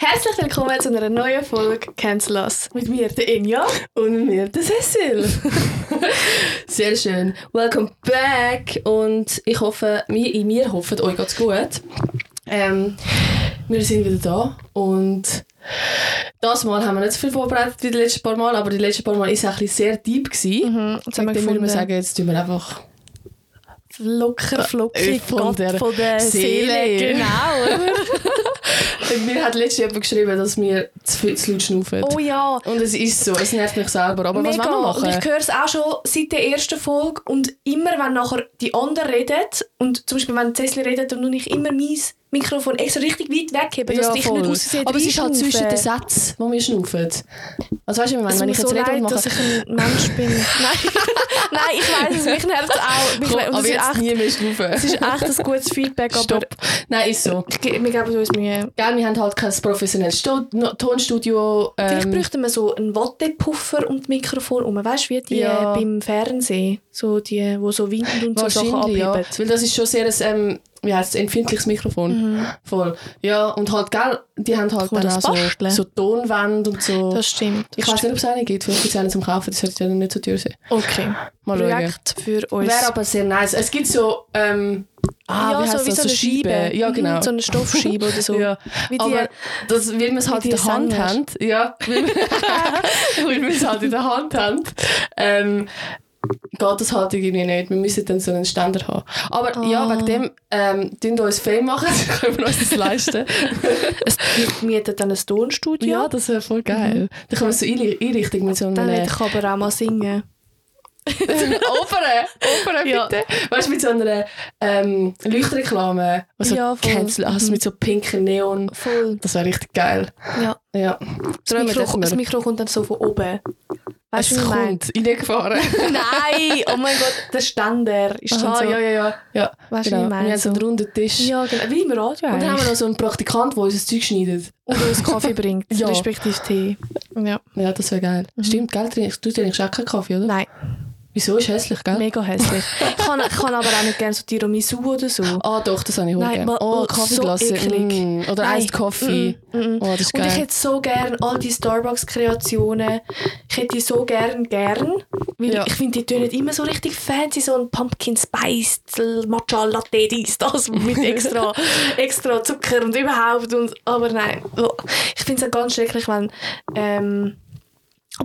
Herzlich willkommen zu einer neuen Folge Cancel Us. Mit mir, der Inja. Und mit mir, der Cecil. Sehr schön. Welcome back. Und ich hoffe, wir, wir hoffen, euch geht's gut. Ähm, wir sind wieder da und das Mal haben wir nicht so viel vorbereitet wie die letzten paar Mal, aber die letzten paar Mal war es ein sehr deep. Gewesen. Mhm, jetzt haben wir sagen, jetzt tun wir einfach locker, flockig, Von Gott der von der Seele. Seele. Genau. Mir hat letztens jemand geschrieben, dass wir zu viel zu laut schnaufen. oh ja. Und es ist so, es nervt mich selber. Aber was Mega. wollen wir Und machen? ich höre es auch schon seit der ersten Folge und immer, wenn nachher die anderen reden und zum Beispiel wenn Cecily redet und ich immer mein Mikrofon extra richtig weit weghebe, dass ich voll. nicht aussehen Aber es ist halt zwischen den Sätzen, wo wir schnaufen. Also weißt du, wenn tut ich jetzt so rede und mache... dass ich ein Mensch bin. Nein, Nein ich weiß es, mich nervt es auch. Mich Komm, und aber jetzt echt- nie mehr schnaufen. Es ist echt ein gutes Feedback, aber Stopp. Nein, ist so. wir geben uns Mühe. Gell, wir haben halt kein professionelles Tonstudio. Vielleicht Ähm, bräuchten wir so einen Wattepuffer um das Mikrofon herum. Weißt du, wie die Ja. beim Fernsehen, so die, wo so Wind und so Sachen wahrscheinlich, ja. abheben. Weil das ist schon sehr ein, ähm, wie heisst es, empfindliches Mikrofon. Voll. Ja, und halt, gell, die haben halt man dann das auch basteln? so, so Tonwände und so. Das stimmt. ich weiß nicht, ob es eine gibt. Vielleicht gibt es eine zum Kaufen. Das sollte ja nicht so teuer sein. Okay. Mal schauen. Projekt für uns. Wäre aber sehr nice. Es gibt so, ähm, ah, ja, wie so wie das? so eine Scheibe. Ja, genau. Mhm, so eine Stoffscheibe oder so. Ja, Wie die, aber das, weil wir es halt in der Hand haben, ja, weil wir es halt in der Hand haben, ähm, geht das halt irgendwie nicht. Wir müssen dann so einen Ständer haben. Aber ja, Ah. wegen dem, ähm, tun wir uns Fame machen, dann können wir uns das leisten. es mietet dann ein Tonstudio. ja, das wäre voll geil. Dann können wir so einri- einrichten mit so Mhm. Dann will ich aber auch mal singen. Opern! Opern, Ja. bitte! Weißt du, mit so einer ähm, Leuchtreklame, was so Ja, voll. cancel, also Mhm. mit so pinken Neon. Voll. Das wäre richtig geil. Ja. Ja. Das Mikro, das Mikro kommt dann so von oben. Weißt Es kommt reingefahren. Nein! Oh mein Gott, der Ständer ist Aha, so. ja, ja, ja. ja. Weißt du, genau. wie ich meine? Wir haben so einen runden Tisch. Ja, genau. Wie im Radio Und dann haben wir noch so einen Praktikant, der uns das Zeug schneidet. Und uns Kaffee bringt, Ja. respektive Tee. Ja. Ja, das wäre geil. Stimmt, gell? Trinkst- Du trinkst auch keinen Kaffee, oder? Nein, Wieso? Ist hässlich, gell? mega hässlich. ich, kann, ich kann aber auch nicht gerne so Tiramisu oder so. Ah, doch, das habe ich auch gerne. Oh, oh, Kaffeeglasse. so mm. Oder Nein. Iced Coffee. Mm, mm. Oh, das ist Und ich geil. hätte so gern all die Starbucks-Kreationen, ich hätte die so gern gern, weil Ja. ich finde, die tönen immer so richtig fancy, so ein Pumpkin Spice, Matcha Latte, dies, das, mit extra, extra Zucker und überhaupt. Und, aber nein, oh, ich finde es auch ganz schrecklich, wenn ähm,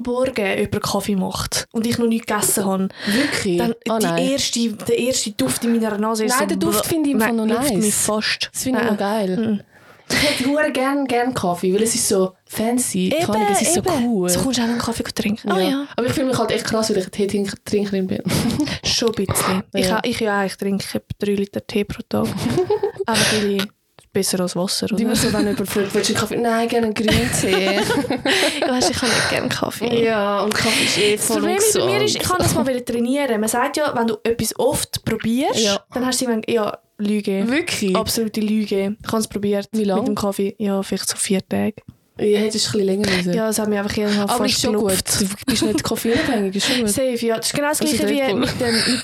Morgen jemand Kaffee macht und ich noch nichts gegessen habe. Wirklich? Dann oh die erste, der erste Duft in meiner Nase ist Nein, so... der Duft finde ich Fall noch nice. mich fast. Das finde ich noch geil. Mm. Ich hätte hure gern, gern Kaffee, weil es ist so fancy. Eben, Ahnung, es ist eben. so cool. So kommst du auch einen Kaffee trinken. Ah ja. Aber ich fühle mich halt echt krass, weil ich eine Teetrinkerin bin. Schon ein bisschen. Ich, Ja. auch- ich, ja, ich trinke 3 Liter Tee pro Tag. Einfach weil ich besser als Wasser. Die Oder? so, wenn jemand fragt, willst du Kaffee? Nein, gerne einen Grüntee. weißt, ich kann nicht gerne Kaffee. ja, und Kaffee ist eh Das voll Problem bei mir ist, ich kann das mal wieder trainieren. Man sagt ja, wenn du etwas oft probierst, Ja. dann hast du immer, ja, Lüge. Wirklich? Absolute Lüge. Ich habe es probiert. Wie lang? Mit dem Kaffee. Ja, vielleicht so vier Tage. Ja, hättest du ein bisschen länger müssen. Ja, das hat mich einfach jeden Tag Aber ist schon gut. Du bist nicht koffeinabhängig, ist schon gut. Safe, ja. Das ist genau das ist gleiche wie Bull. mit dem... Mit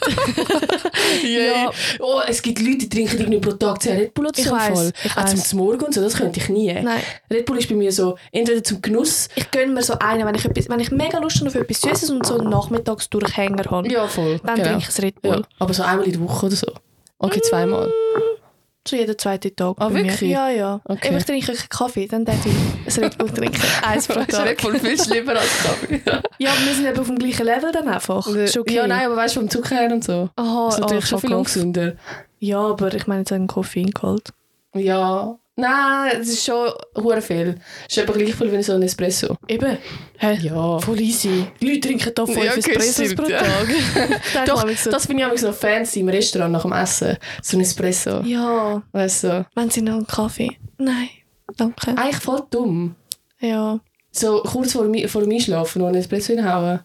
Ja. Oh, es gibt Leute, die trinken irgendwie pro Tag 10 Red Bull oder Ich so weiss, ich Auch weiss. zum zum Morgen und so, das könnte ich nie. Nein. Red Bull ist bei mir so, entweder zum Genuss. Ich gönne mir so einen, wenn ich, etwas, wenn ich mega Lust habe auf etwas Süßes und so einen Nachmittagsdurchhänger habe. Ja, voll. Dann genau. trinke ich ein Red Bull. Ja. Aber so einmal in der Woche oder so. Okay, zweimal. So jeden zweiten Tag. Ah, bei mir. wirklich? Ja, ja. Okay. Ich trinke keinen Kaffee, dann darf ich ein Red Bull trinken. Eins pro Red Tag. Bull viel schlimmer als Kaffee. Ja, aber wir sind eben auf dem gleichen Level dann einfach. Okay. Ja, nein, aber weißt du, vom Zucker her und so. Aha, Das ist natürlich ah, schon viel ungesünder. Ja, aber ich meine jetzt einen Koffeingehalt. Ja. Nein, es ist schon hure viel. Es ist etwa gleich viel wie so ein Espresso. Eben. Hä? Ja. Voll easy. Die Leute trinken da 5 Ja, okay, Espressos stimmt, pro ja. Tag. Da Doch, das finde ich auch so fancy im Restaurant nach dem Essen. So ein Espresso. ja, Weißt du? wenn sie noch einen Kaffee. Nein, danke. Eigentlich voll dumm. Ja. So kurz vor vor dem Einschlafen noch ein Espresso reinhauen.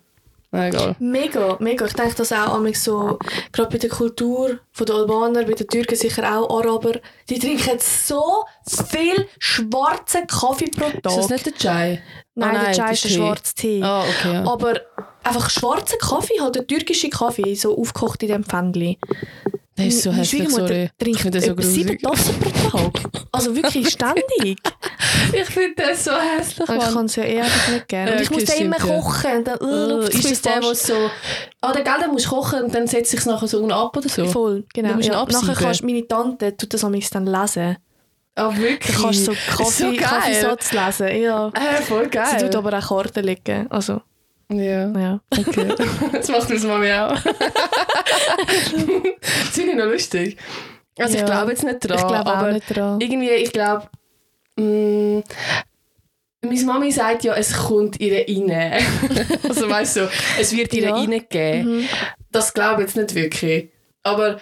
Mega, mega. Ich denke das auch einmal so, gerade bei der Kultur von den Albaner, bei den Türken sicher auch Araber, die trinken so viel schwarzen Kaffee pro Tag. Ist das nicht der Chai? Nein, Ah, der Chai das ist ein Tee. schwarzer Tee. Ah, okay. Ja. Aber einfach schwarzer Kaffee, halt der türkische Kaffee, so aufgekocht in dem Pfändchen. Das ist so hässlich, sorry. Ich trinkt das so sieben. Tassen pro Tag. Also wirklich ständig. Ich finde das so hässlich, ich kann es ja eher nicht gerne. Ja, Und ich muss dann immer kochen. Und dann, uh, luft's ist es der, der so... Ah, der Geld, musst kochen und dann setzt sich nachher so unten ab oder so? Voll, genau. Ja. Nachher kannst meine Tante tut das am dann lesen. Ah, wirklich? Du kannst so Kaffee, so. Kaffeesatz lesen. Ja. Äh, voll geil. Sie tut aber auch Karten legen. Also, Ja, ja. okay. das macht unsere Mami auch. das finde ich noch lustig. Also Ja. ich glaube jetzt nicht dran, Ich glaube aber nicht dran. irgendwie, ich glaube... mm, Meine Mami sagt ja, es kommt ihr rein. also weißt du, es wird ihr Ja. reingegeben. Mhm. Das glaube ich jetzt nicht wirklich. Aber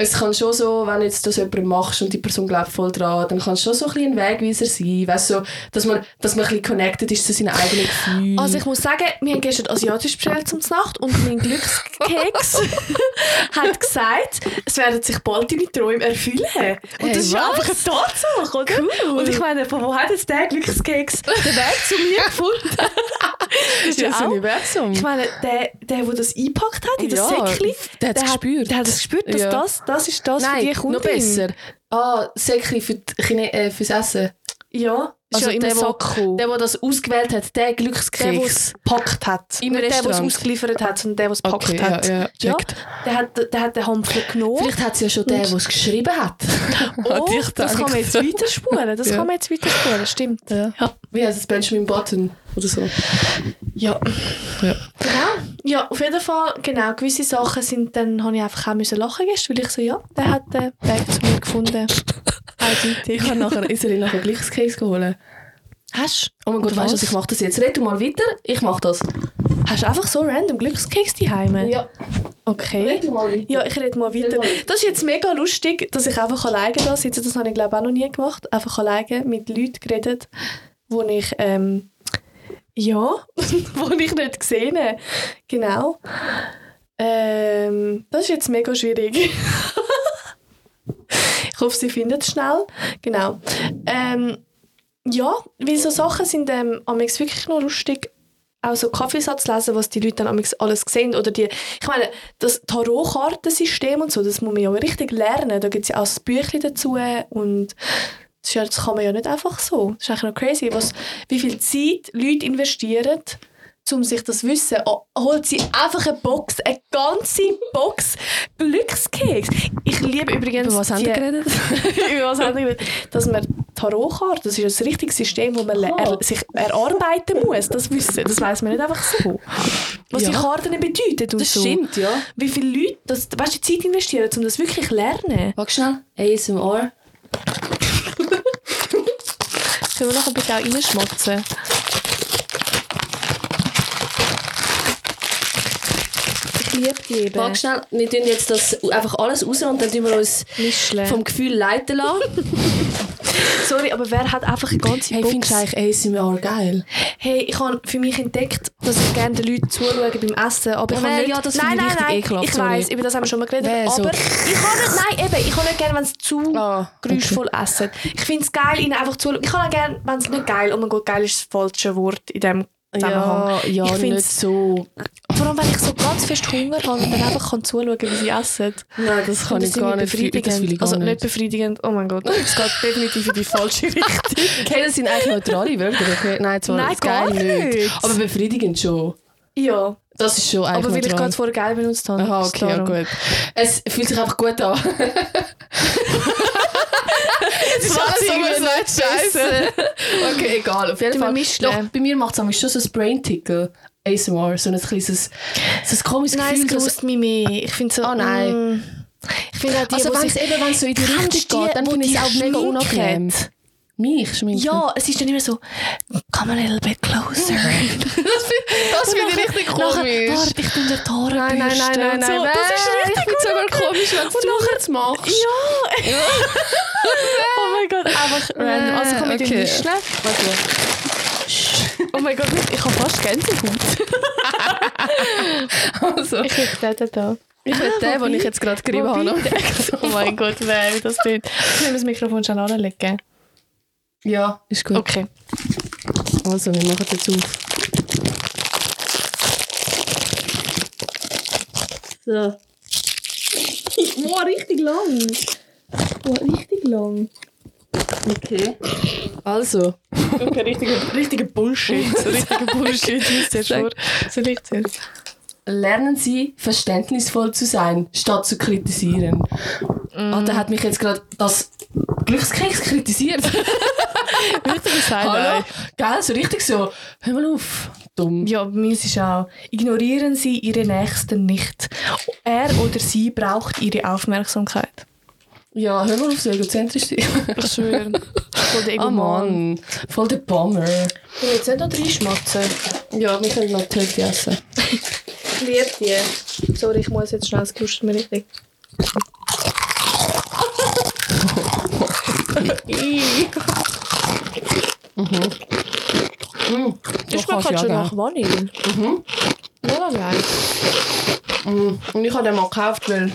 es kann schon so, wenn jetzt das jemand machst und die Person glaubt voll dran, dann kann es schon so ein bisschen ein Wegweiser sein. Weißt du, dass man, dass man ein bisschen connected ist zu seinen eigenen Gefühlen. Also ich muss sagen, wir haben gestern Asiatisch bestellt zum Nacht und mein Glückskeks hat gesagt, es werden sich bald deine Träume erfüllen. Und Hey, das ist ja was? einfach eine Tatsache, oder? Cool. Und ich meine, von wo hat jetzt der Glückskeks den Weg zu mir gefunden? das ist ja das auch... Universum. Ich meine, der, der, der das eingepackt hat in das Ja, Säckchen, der hat, gespürt. der hat es gespürt, dass Ja. das, das ist das für Nein, die Kundin. noch besser. Ah, Säckchen für die Chine äh, fürs Essen. Ja, Also ja in der, einem wo- Sack gekommen. Der, der das ausgewählt hat, der Der, der Glückskeks. es gepackt hat. Im Nicht der, der es ausgeliefert hat, sondern der, der es gepackt Okay, hat. ja, ja, Ja, der, hat, der hat den Hampfler genommen. Vielleicht hat es ja schon der, der es geschrieben hat. Oh, Hat ich das kann man jetzt weiterspulen. Das Ja. kann man jetzt weiterspulen, stimmt. Ja. Ja. Wie heißt es? Benjamin Button oder so. Ja. Ja. Genau. Ja, auf jeden Fall, genau, gewisse Sachen sind, dann habe ich einfach auch müssen lachen gestern, weil ich so, ja, der hat den Weg zu mir gefunden. Eindeutig. Ich habe nachher, ich soll ihn nachher Glückskeks geholt. Hast Oh mein Gott, weißt du, Was? ich mache das jetzt. Red du mal weiter, ich mache das. hast du einfach so random Glückskeks daheim? Ja, Okay. red du mal weiter. Ja, ich rede mal weiter. Red mal weiter. Das ist jetzt mega lustig, dass ich einfach alleine da sitze. Das habe ich glaube auch noch nie gemacht. Einfach alleine mit Leuten geredet, wo ich, ähm, ja, wo ich nicht gesehen habe. Genau. Ähm, das ist jetzt mega schwierig. ich hoffe, sie findet es schnell. Genau. Ähm, ja, weil so Sachen sind ähm, amigs wirklich noch lustig. Auch so Kaffeesatz lesen, was die Leute dann amigs alles sehen. Oder die, ich meine, das Tarotkartensystem und so, das muss man ja richtig lernen. Da gibt es ja auch ein Büchlein dazu. Und das, ja, das kann man ja nicht einfach so. Das ist eigentlich noch crazy, was, wie viel Zeit Leute investieren, um sich das zu wissen. Oh, holt sie einfach eine Box, eine ganze Box Glückskeks. Ich liebe übrigens Über was haben die- wir geredet? über was haben wir geredet? Dass man Tarotkarten, das ist ein richtiges System, wo man er, sich erarbeiten muss, das Wissen. Das weiß man nicht einfach so. Was Ja. die Karten bedeuten und Das so. stimmt, ja. Wie viele Leute das, weißt, du, Zeit investieren, um das wirklich zu lernen. Warte schnell. ASMR. Können wir nachher bitte auch reinschmatzen? Liebe die eben. Warte schnell. Wir tun jetzt das einfach alles raus und dann tun wir uns Mischle. vom Gefühl leiten lassen. Sorry, aber wer hat einfach eine ganze Hey, Box? findest du eigentlich ASMR geil? Hey, ich habe für mich entdeckt, dass ich gerne den Leuten zuschaue beim Essen, aber ich Ja, habe nicht... ja, das nein, finde ich nein, richtig nein, ekelhaft, ich weiß, über das haben wir schon mal geredet, so. aber ich habe nicht, nein, eben, ich habe nicht gerne, wenn sie zu Ah, geräuschvoll essen. Ich finde es geil, ihnen einfach zu Ich habe auch gerne, wenn es nicht geil, oh mein Gott, geil ist das falsche Wort in dem Zusammenhang. Ja, ja ich nicht find's- so. Allem, wenn ich so ganz fest Hunger habe und dann einfach kann zuschauen, wie sie essen. Nein, das kann ich gar irgendwie nicht. Das ich gar also nicht nicht. befriedigend, oh mein Gott, es geht definitiv in die falsche Richtung. Okay, das sind eigentlich neutrale Wörter. Okay? Nein, zwar Nein, das gar nicht. nicht. Aber befriedigend schon. Ja, Das ist schon eigentlich aber weil ich gerade vorher geil benutzt habe. Aha, okay, ja, gut. Es fühlt sich einfach gut an. Irgendwie immer so nicht scheiße. Okay, egal. Auf jeden Fall. Doch, bei mir macht es schon so ein Brain-Tickle. ASMR, so ein kleines, so ein komisches Nein, es Gefühl. so- grust mich mehr. Ich finde so... Ah, nein. mm, Ich finde auch die, Also wenn es eben wenn's so in die Richtung geht, dann finde ich es auch mega unangenehm. Mich schminken? Ja, es ist dann immer so... Come a little bit closer. das finde ich richtig komisch. Warte, ich tue dir die Haare Nein, nein, nein, nein, nein. So, das ist Nein, richtig Ich finde es sogar komisch, wenn du nachher- es machst. Ja! oh mein Gott, einfach random. Also komm mit Okay. dem Mischle. Oh mein Gott, ich habe fast Gänsehaut. Also, Ich will den da. ich will den, den ich jetzt gerade gerieben habe. Oh mein Gott, wer wie das tut. Ich nehme das Mikrofon schon anlegen. Ja, ist gut. Okay. Also, wir machen jetzt auf. So. Boah, richtig lang. Boah, richtig lang. Okay. Also. Okay, richtiger, richtiger Bullshit. So richtiger Bullshit. Ich zuerst vor. Lernen Sie, verständnisvoll zu sein, statt zu kritisieren. Ah, da hat mich jetzt gerade das Glückskeks kritisiert. Richtiges Hallo? Highlight. Gell, so richtig so. Hör mal auf. Dumm. Ja, mir ist es auch. Ignorieren Sie Ihre Nächsten nicht. Er oder sie braucht Ihre Aufmerksamkeit. Ja, hör mal auf, so egozentrisch sein. Ich schwöre. Voll der Oh Egoman. Mann, voll der Bummer. Ich will jetzt nicht noch reinschmatzen. Ja, wir können noch Hälfte essen. Ich liebe die. Sorry, ich muss jetzt schnell, es lustet mir richtig. Das schmeckt halt schon nach Vanille. Mhm. Ja, geil. Und ich habe den mal gekauft, weil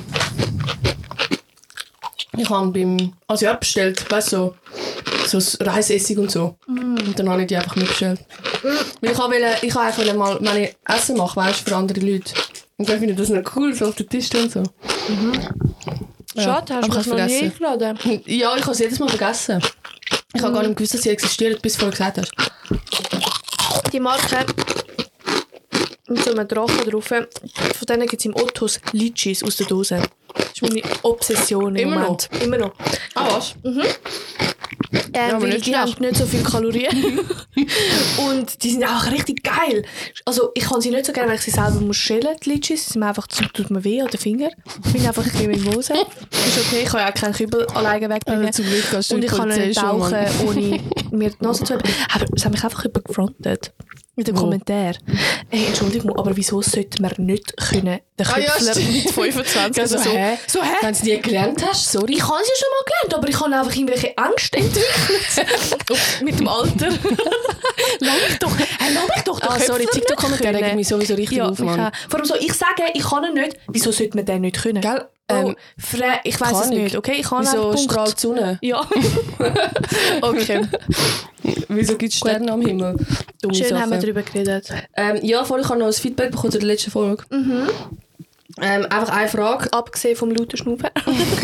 ich habe beim Asiat bestellt, weißt du, so, so das Reisessig und so. Und dann habe ich die einfach mitbestellt. Weil ich wollte, ich einfach mal, wenn ich Essen mache, weißt du, für andere Leute. Und dann finde ich das noch cool, so auf den Tisch und so. Schade, hast du ich noch nie eingeladen. Ja, ich habe es jedes Mal vergessen. Ich habe gar nicht gewusst, dass sie existiert, bis du vorher gesagt hast. Die Marke mit so einem Drachen drauf, von denen gibt es im Ottos Litschis aus der Dose. Das ist meine Obsession im Immer Moment. Immer noch. Ah, was? Ähm, aber weil nicht die haben schlecht. nicht so viele Kalorien. und die sind auch richtig geil. Also ich kann sie nicht so gerne, weil ich sie selber muss schälen, die Litschis. Sie sind mir einfach tut mir weh an den Finger. Ich bin einfach ein bisschen Mimose. Ist okay, ich kann ja auch keinen Kübel alleine wegbringen. Also und ich kann nicht tauchen, ohne mir die Nase zu haben. Aber es hat mich einfach jemand gefrontet. Mit dem? Kommentar. Hey, Entschuldigung, aber wieso sollte man nicht können, den Ah, ja, Köpfler mit 25 Also, oder so? hä? So, hä? Wenn du es nie gelernt hast, sorry. Ich habe es ja schon mal gelernt, aber ich habe einfach irgendwelche Ängste entwickelt. Mit dem Alter. lass mich doch, hey, lass mich doch den Ah, sorry, Köpfler TikTok-Kommentare regen mich sowieso richtig ja, auf, Mann. Vor allem so, ich sage, ich kann ihn nicht. Wieso sollte man den nicht können? Gell? Oh, Ähm, Fre ich weiß es nicht, okay? Ich kann Wieso strahlt die Sonne? Ja. okay. Wieso gibt es Sterne am Himmel? Dumme Schön haben wir darüber geredet. Ähm, ja, vorhin habe ich noch ein Feedback bekommen zu der letzten Folge. Mhm. Ähm, einfach eine Frage. Abgesehen vom lauten Schnaufen.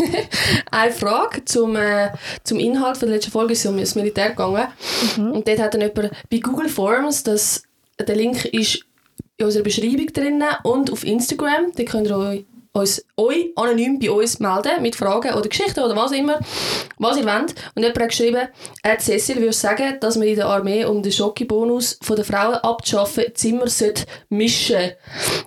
Eine Frage zum, äh, zum Inhalt von der letzten Folge ist um das Militär gegangen. Mhm. Und dort hat dann jemand bei Google Forms, das, der Link ist in unserer Beschreibung drin und auf Instagram. Da könnt ihr euch, uns, euch anonym bei uns melden mit Fragen oder Geschichten oder was immer, was ihr wollt. Und jemand hat geschrieben, äh, Cecil würde sagen, dass man in der Armee, um den Schocki-Bonus von den Frauen abzuschaffen, Zimmer sollte mischen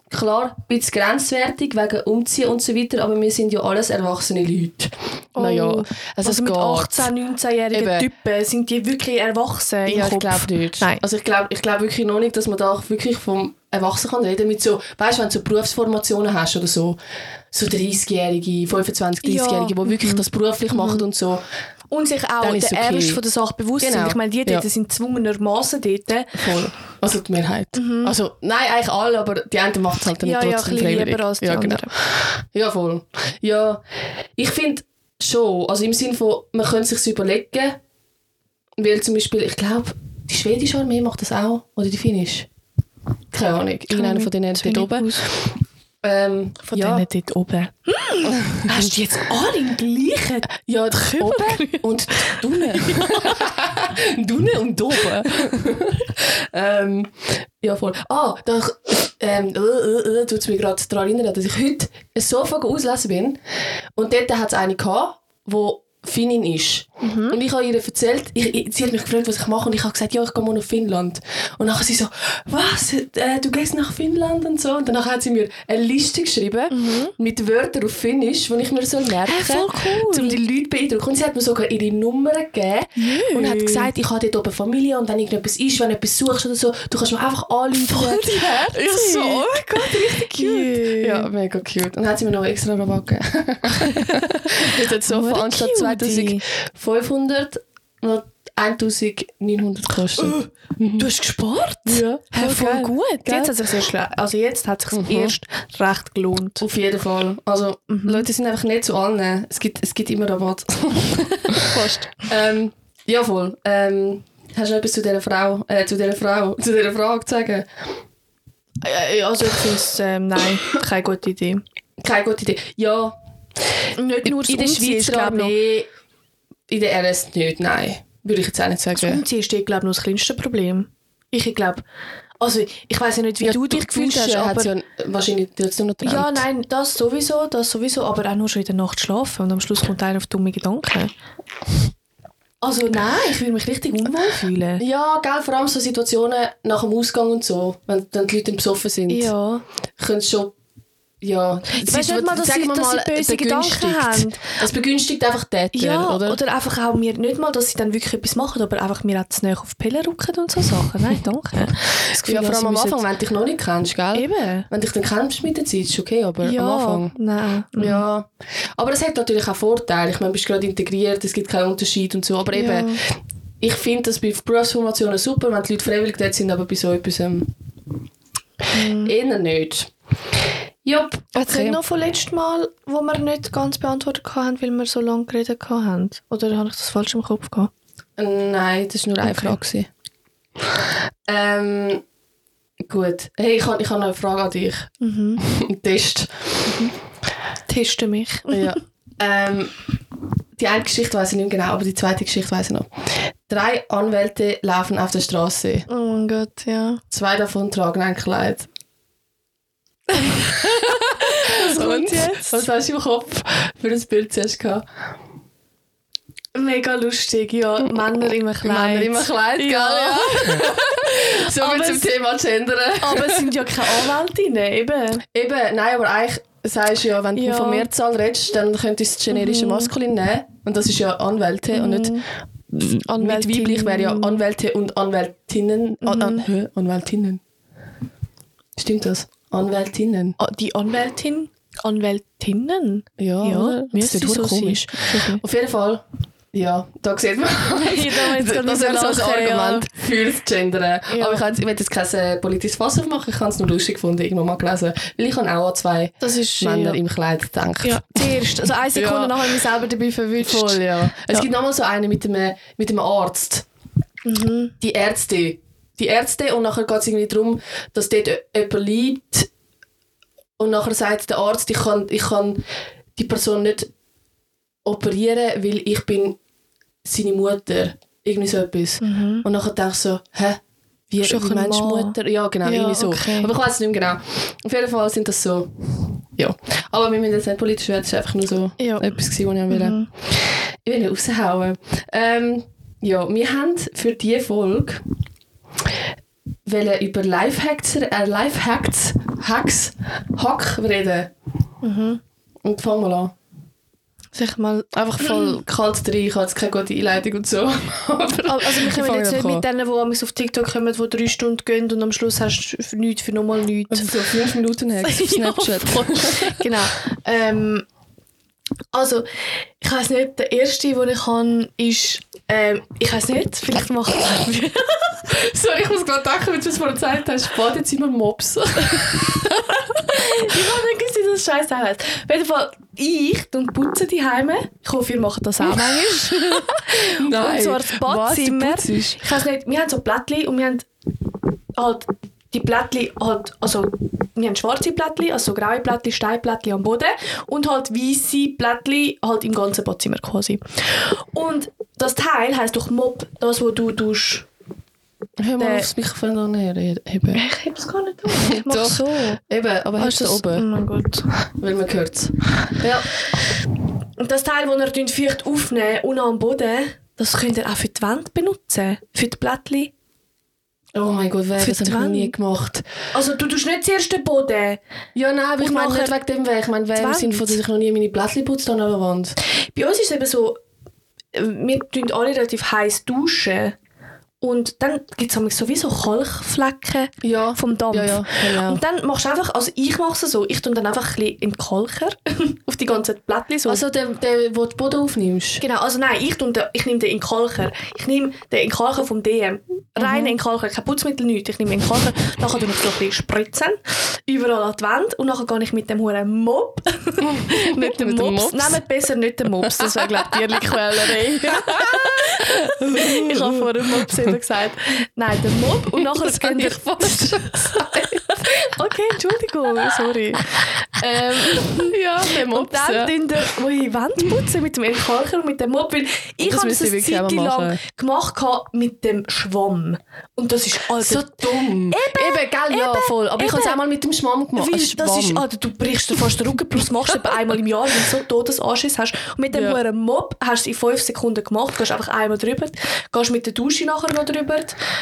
Klar, ein bisschen grenzwertig wegen Umziehen und so weiter, aber wir sind ja alles erwachsene Leute. naja, also, also es mit geht. 18, 19-jährigen Eben. Typen sind die wirklich erwachsen Ja, ich glaube nicht. Nein. Also ich glaube ich glaub wirklich noch nicht, dass man da auch wirklich vom Erwachsenen kann reden mit so, weißt du, wenn du so Berufsformationen hast oder so, so 30-Jährige, 25, 30-Jährige, Ja. die wirklich das beruflich machen und so. Und sich auch der okay. Ernst von der Sache bewusst Genau. sind. Ich meine, die dort Ja. sind zwungenermaßen dort. Voll. Also die Mehrheit. Also, nein, eigentlich alle, aber die einen macht es halt dann Mhm. Ja, ja, trotzdem bisschen freiwillig. lieber als die ja, genau. anderen. Ja, voll. Ja, ich finde schon, also im Sinne von, man könnte sich überlegen, weil zum Beispiel, ich glaube, die schwedische Armee macht das auch, oder die finnische. Keine Ahnung, irgendeiner von denen dort oben. Ähm, Von ja, denen dort oben. Hast du jetzt alle im gleichen? ja, die oben und die unten. Die unten und oben. ähm, ja, voll. Ah, da ähm, äh, äh, äh, tut es mich gerade daran erinnern, dass ich heute ein Sofa auslesen bin und dort hat es eine gehabt, die Finnin ist. Und ich habe ihr erzählt, ich, ich, sie hat mich gefragt, was ich mache und ich habe gesagt, ja, ich gehe mal nach Finnland. Und dann sie so, was, äh, du gehst nach Finnland und so. Und danach hat sie mir eine Liste geschrieben mit Wörtern auf Finnisch, die ich mir soll merken Hey, voll cool. um die Leute beeindrucken. Und sie hat mir sogar ihre Nummer gegeben und hat gesagt, ich habe dort oben Familie und wenn irgendetwas ist, wenn du etwas suchst oder so, du kannst mir einfach anrufen. Ich so, oh mein Gott, richtig cute. Ja, mega cute. Und dann hat sie mir noch extra Rabatt gegeben. das hat so cutie. 2500 noch 1900 gekostet. Du hast gespart? Ja, Hey, voll geil. gut. Jetzt hat es sich also jetzt hat es sich erst recht gelohnt. Auf jeden Fall. Also, Leute sind einfach nicht zu allen. Es gibt, es gibt immer Rabatt. Fast. ähm, ja, voll. Ähm, hast du noch etwas zu dieser Frau, äh, zu dieser Frau, zu dieser Frage zu sagen? Äh, Also ich finde es, ähm, nein, keine gute Idee. Keine gute Idee. Ja, Nicht nur das in der Umziehen Schweizer ist, glaub ich, in der RS nicht, nein. Würde ich jetzt auch nicht Das sagen. Umziehen ist dort, glaube ich, noch das kleinste Problem. Ich glaube, also ich weiß ja nicht, wie du dich gefühlt hast, aber... ja wahrscheinlich trotzdem noch Ja, nein, das sowieso, das sowieso, aber auch nur schon in der Nacht schlafen und am Schluss kommt einer auf dumme Gedanken. Also nein, ich würde mich richtig unwohl fühlen. Ja, gell, vor allem so Situationen nach dem Ausgang und so, wenn dann die Leute besoffen sind, Ja. können sie schon, ja, Ich weiss nicht mal, dass sie, dass sie böse Gedanken begünstigt. haben. Es begünstigt einfach Täter, Ja, oder? oder? einfach auch mir, nicht mal, dass sie dann wirklich etwas machen, aber einfach mir auch zu nahe auf die Pille rücken und so Sachen. Nein, danke. Das Gefühl, ja, vor allem am Anfang, wenn du dich noch nicht kennst, gell? Eben. Wenn dich dann kennst mit der Zeit, ist okay, aber Ja, am Anfang... nein. Mhm. Ja, aber es hat natürlich auch Vorteile. Ich meine, du bist gerade integriert, es gibt keinen Unterschied und so. Aber eben, Ja. ich finde das bei Berufsformationen super, wenn die Leute freiwillig dort sind, aber bei so etwas ähm, Mhm. eher nicht. Jupp, Jetzt okay. nicht noch von letztem Mal, wo wir nicht ganz beantwortet haben, weil wir so lange geredet haben? Oder habe ich das falsch im Kopf gehabt? Nein, das war nur eine Okay. Frage. gewesen. Ähm, gut. Hey, ich habe ich hab noch eine Frage an dich. Mhm. Test. Teste mich. Ja. ähm, die eine Geschichte weiß ich nicht genau, aber die zweite Geschichte weiß ich noch. Drei Anwälte laufen auf der Straße. Oh mein Gott, ja. Zwei davon tragen ein Kleid. Was kommt Und? jetzt? Was hast du im Kopf für ein Bild zuerst gehabt? Mega lustig, ja. Männer im Kleid. Männer im Kleid, gell? Ja. so viel zum Thema Gendern. Aber es sind ja keine Anwältinnen, eben. Eben, nein, aber eigentlich sagst du ja, wenn du Ja. von Mehrzahl redest, dann könntest du das generische Maskulin nehmen. Und das ist ja Anwälte und nicht mit weiblich wäre ja Anwälte und Anwältinnen. An, an, hä? Anwältinnen. Stimmt das? Anwältinnen. Ah, Die Anwältin? Anwältinnen? Ja, Ja, das ist so komisch. sein. Auf jeden Fall, ja, da sieht man. Ja, da jetzt das wäre so ein ja. Argument für das Gendern. Ja. Aber ich, kann- ich will jetzt kein äh, politisches Fass aufmachen, ich habe es nur lustig gefunden, irgendwann mal gelesen. Weil ich habe auch an zwei Das ist Männer ja. im Kleid gedacht. Ja, zuerst. Also eine Sekunde Ja. nachher habe ich mich selber dabei verwünscht. Voll, ja. Es Ja. gibt nochmal so einen mit einem, mit einem Arzt. Mhm. Die Ärzte. Die Ärzte und nachher geht es irgendwie darum, dass dort jemand liegt und nachher sagt der Arzt, ich kann, ich kann die Person nicht operieren, weil ich bin seine Mutter. Irgendwie so etwas. Mhm. Und nachher denke ich so, hä? Wie, wie ein meinst du. Mutter? Ja, genau, Ja, irgendwie so. okay. Aber ich weiß es nicht mehr genau. Auf jeden Fall sind das so, ja. Aber wir müssen jetzt nicht politisch werden, das war einfach nur so Ja. etwas, was ich wollte. Mhm. Ich will nicht raushauen. Ähm, ja, wir haben für diese Folge wollen über Lifehacks, äh, Lifehacks, Hacks, Hack reden. Mhm. Und fang mal an. Sag mal, Einfach voll kalt rein, ich habe jetzt keine gute Einleitung und so. Aber also wir fange jetzt nicht mit denen, die auf TikTok kommen, die drei Stunden gehen und am Schluss hast du für nichts, für nochmal nichts. Also so 5 Minuten Hacks auf Snapchat. Ja, genau. Ähm, also, ich weiß nicht, der erste, den ich habe, ist, ähm, ich weiß nicht, vielleicht macht Sorry, ich muss gerade denken, wenn du es vorhin gesagt hast, Badezimmer Mops. Ich habe nicht gewusst, wie das scheiße heißt. Auf jeden Fall, ich und putze die Heime. Ich hoffe, ihr macht das auch manchmal. Nein. Und zwar das Badzimmer. Was? Ich weiß nicht, wir haben so Plättchen und wir haben halt die Plättchen halt, also wir haben schwarze Plättchen, also so graue Plättchen, Steinplättchen am Boden und halt weiße Plättchen halt im ganzen Badzimmer quasi. Und das Teil heisst doch Mob, das wo du tust. Hör mal aufs Mikrofon anheben. Ich heb es gar nicht an. Ich mach Doch. so. Eben, aber hast du Oh oben, mein Gott. weil man hört es. Ja. Und das Teil, das ihr feucht aufnehmen unten am Boden, das könnt ihr auch für die Wand benutzen. Für die Plättchen. Oh mein Gott, wer Für das habe ich nie gemacht. Also du tust nicht zuerst den Boden. Ja, nein, aber ich meine nicht wegen dem Weg. Ich meine, wer im. Sinne von, dass ich noch nie meine Plättchen putzt an der Wand. Bei uns ist es eben so, äh, wir tun alle relativ heiß duschen. Und dann gibt es sowieso Kalkflecken Ja. vom Dampf. Ja, ja, genau. Und dann machst du einfach, also ich mache es so, ich tue dann einfach ein bisschen in den Kalker auf die ganzen Plättchen so. Also der, der, wo du den Boden aufnimmst. Genau, also nein, ich, den, ich nehme den in den Kalker. Ich nehme den in den Kalker vom DM. Rein in den Kalker, kein Putzmittel, nichts. Ich nehme ihn in den Kalker, nachher tue ich so ein bisschen spritzen, überall an die Wand und nachher gehe ich mit dem huren Mob, den Mit dem Mops? nehmt besser nicht den Mops, das wäre glaube ich Tierlichquälerei. ich habe vor dem Mops eben gesagt, nein, den Mob und nachher Das gehen ich fast schon gesagt. Okay, Entschuldigung, sorry. Ähm, ja, der und Mops. dann ja. tun wo ich Wand putzen mit dem Elkalker und mit dem Mop. Weil ich habe das eine Zeit lang gemacht mit dem Schwamm. Und das ist also So dumm. Eben, gell, ja, voll. Aber ich habe es eben. auch mal mit dem Schwamm gemacht. Weil das ist. Alter, du brichst dir fast den Rücken, plus machst du einmal im Jahr, wenn du so Todesanschiss hast. Und mit dem Ja. Mob hast du es in 5 Sekunden gemacht, gehst einfach einmal drüber, gehst mit der Dusche nachher noch drüber.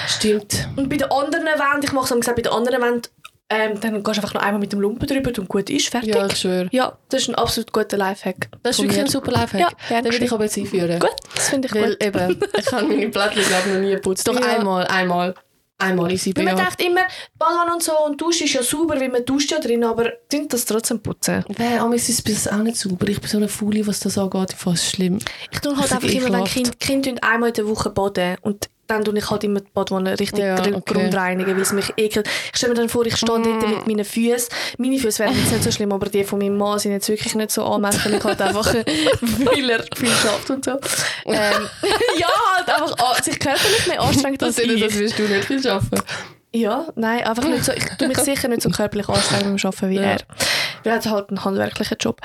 Stimmt. Und bei den anderen Wänden, ich mache es gesagt, bei den anderen Wänden, ähm, dann gehst du einfach noch einmal mit dem Lumpen drüber und gut ist, fertig. Ja, ich schwöre. Ja, das ist ein absolut guter Lifehack. Das ist wirklich mir. ein super Lifehack. Ja, gern Den will ich aber jetzt einführen. Gut, das finde ich Weil gut. eben, ich habe meine Plättchen glaube noch nie geputzt. Doch Ja. einmal, einmal. Einmal in sieben Weil man denkt immer, Badewanne und so und Dusche ist ja sauber, weil man duscht ja drin, aber tun das trotzdem putzen. Nein, aber es ist bis auch nicht sauber. Ich bin so eine Faule, was das angeht. Fast schlimm. Ich tue halt Ich einfach immer, wenn ekelhaft. Kind, einmal in der Woche baden und dann tue ich halt immer die Badwanne richtig Ja, okay. grundreinigen, weil es mich ekelt. Ich stelle mir dann vor, ich stehe Mm. dort mit meinen Füßen. Meine Füße wären jetzt nicht so schlimm, aber die von meinem Mann sind jetzt wirklich nicht so anmächtig. halt einfach, weil er viel schafft und so. Ähm, ja, halt einfach an- sich körperlich mehr anstrengt als Das, ich. das wirst du nicht viel schaffen. Ja, nein, einfach nicht so. Ich tue mich sicher nicht so körperlich anstrengen beim Arbeiten wie Ja. er. Wir haben halt einen handwerklichen Job.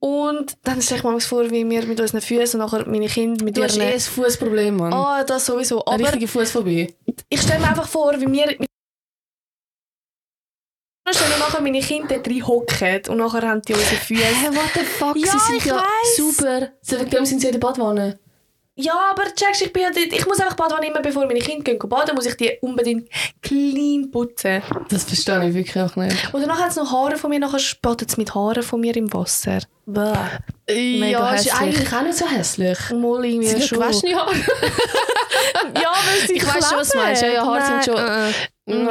Und dann stelle ich mir vor, wie wir mit unseren Füßen und nachher meine Kinder mit Du hast eh ihren... ein Fußproblem, Mann. Ah, das sowieso. eine Aber richtige Fußphobie. ich stelle mir einfach vor, wie wir... Dann stelle nachher meine Kinder dort rein hocken und nachher haben die unsere Füße... Hey, what the fuck? Ja, Sie sind ich ja weiss. super. So, Wegen dem sind sie in der Badwanne. Ja, aber checkst, ich bin ja dort, ich muss einfach baden, immer bevor meine Kinder gehen baden, muss ich die unbedingt clean putzen. Das verstehe ich wirklich auch nicht. Und danach hat es noch Haare von mir, nachher badet es mit Haaren von mir im Wasser. Bäh. Ja, ist hässlich. eigentlich auch nicht so hässlich. Mal irgendwie Sind schon. gewaschene Haare. Ja, weil sie Ich weiss schon, was du meinst. Ja, ja, Haare sind schon- Nein,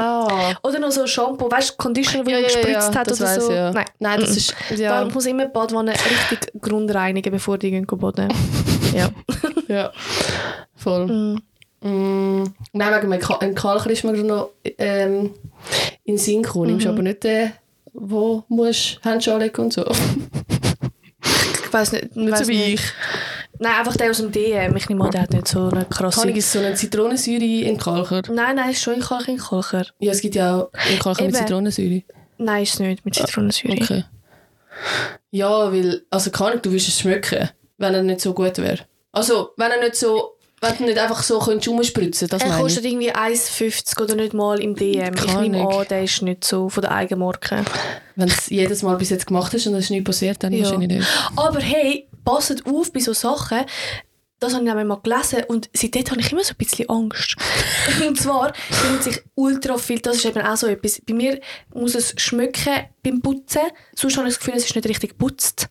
äh. Oder noch so Shampoo, weißt du, Conditioner, den Ja, man ja, gespritzt ja, hat oder weiss so. ich. Nein. Nein, das ist... Ja. Darum muss immer die Badwanne richtig grundreinigen, bevor die gehen baden. ja. Ja, voll. Mhm. Mm. Nein, wegen einem Ka- ein Kalker ist mir gerade noch ähm, in den Sinn gekommen. Nimmst Mhm. aber nicht den, wo musst Handschuhe anlegen und so. Ich weiß nicht. Nicht weiss so wie ich. Nein, einfach der aus dem DM. Ich nehme an, der hat nicht so eine krasse... Honig ist so eine Zitronensäure in Kalker. Nein, nein, ist schon in Kalk in Kalker. Ja, es gibt ja auch in Kalker mit Eben. Zitronensäure. Nein, ist es nicht, mit Zitronensäure. Okay. Ja, weil, also keine Ahnung, du würdest es schmecken, wenn er nicht so gut wäre. Also, wenn er nicht so, wenn du nicht einfach so könntest rumspritzen, das Er ich. kostet irgendwie 1,50 oder nicht mal im DM. Ich Keine nehme Ahnung. an, der ist nicht so von der Eigenmarke. Wenn du es jedes Mal bis jetzt gemacht hast und es ist nicht passiert, dann Ja. wahrscheinlich nicht. Aber hey, passet auf bei so Sachen. Das habe ich nämlich mal gelesen und seitdem habe ich immer so ein bisschen Angst. und zwar findet sich ultra viel, das ist eben auch so etwas. Bei mir muss es schmecken beim Putzen, sonst habe ich das Gefühl, es ist nicht richtig geputzt.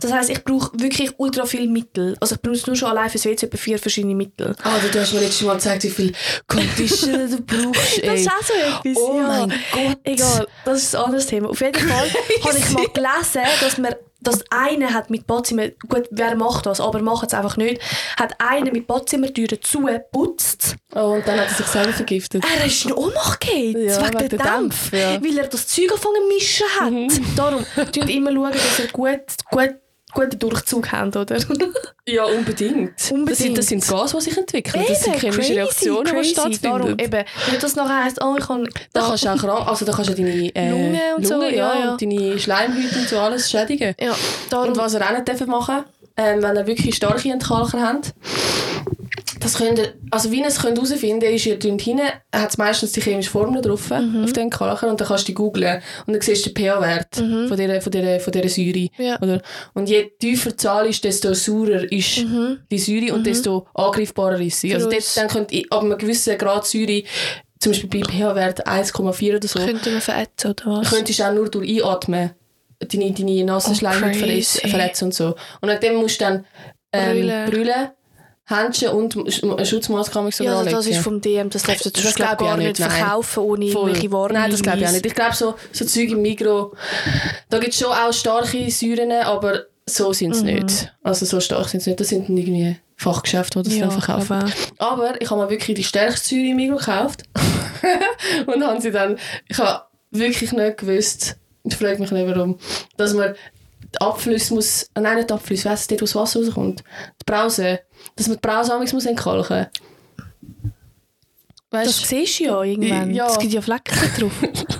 Das heisst, ich brauche wirklich ultra viel Mittel. Also ich benutze nur schon allein fürs WC etwa vier verschiedene Mittel. Ah, du hast mir letztes Mal gezeigt, wie viel Conditioner du brauchst. Das ey. ist auch so etwas. Oh ja. mein Gott. Egal, das ist ein anderes Thema. Auf jeden Fall habe ich mal gelesen, dass man das eine hat mit Badzimmer, gut, wer macht das, aber macht es einfach nicht, hat einer mit Badzimmertüren zugeputzt. Oh, und dann hat er sich selber vergiftet. Er ist in Ohnmacht geht, Ja, wegen wegen der der Dampf, Dampf, ja. weil er das Zeug angefangen mischen hat. Darum, tun immer schauen, dass er gut, gut, guten Durchzug hat, oder? Ja, unbedingt. Das sind, Unbedingt. das sind Gase, die sich entwickeln. das sind chemische crazy, Reaktionen, die crazy. stattfinden. Darum eben, nicht, dass nachher heisst, oh, ich kann... Da kannst du auch also da kannst du deine äh, Lunge und so, Lunge, ja, ja, ja. und deine Schleimhäute und so alles schädigen. ja, darum, Und was ihr auch nicht machen ähm, wenn ihr wirklich starke Entkalker habt, das könnt ihr, also wie ihr es könnt herausfinden ist, ihr dünnt hinten, hat es meistens die chemische Formel drauf, Mhm. auf den Entkalker, und dann kannst du die googlen und dann siehst du den pH-Wert von, dieser, von, dieser, von dieser Säure. Mhm. Ja. Oder? Und je tiefer die Zahl ist, desto saurer ist Mhm. die Säure und desto angreifbarer ist sie. Also dort, dann könnt ihr ab einem gewissen Grad Säure, zum Beispiel bei pH-Wert 1,4 oder so, könnte man verätzen, oder was? könntest du auch nur durch Einatmen deine, deine nassen Oh, verletzen und so. Und dem musst du dann ähm, Brüllen. brüllen, Händchen und Schutzmaske sogar Ja, also das ist vom DM, das darfst du Das glaub ich gar nicht nein. verkaufen ohne Voll. irgendwelche Warnungen. Nein, das glaube ich auch nicht. Ich glaube, so, so Zeug im Migro, da gibt es schon auch starke Säuren, aber so sind Mhm. sie nicht. Also so stark sind sie nicht. Das sind dann irgendwie Fachgeschäfte, die das Ja, verkaufen. aber- Aber ich habe mir wirklich die stärkste Säure im Migro gekauft. und haben sie dann, ich habe wirklich nicht gewusst, ich frage mich nicht warum, dass man die Abflüsse muss, äh, nein nicht die Abflüsse, weiss dort wo das Wasser rauskommt, die Brause, dass man die Brause amigs muss entkalken. Das Weißt siehst du ja irgendwann. Ja. Es gibt ja Flecken drauf.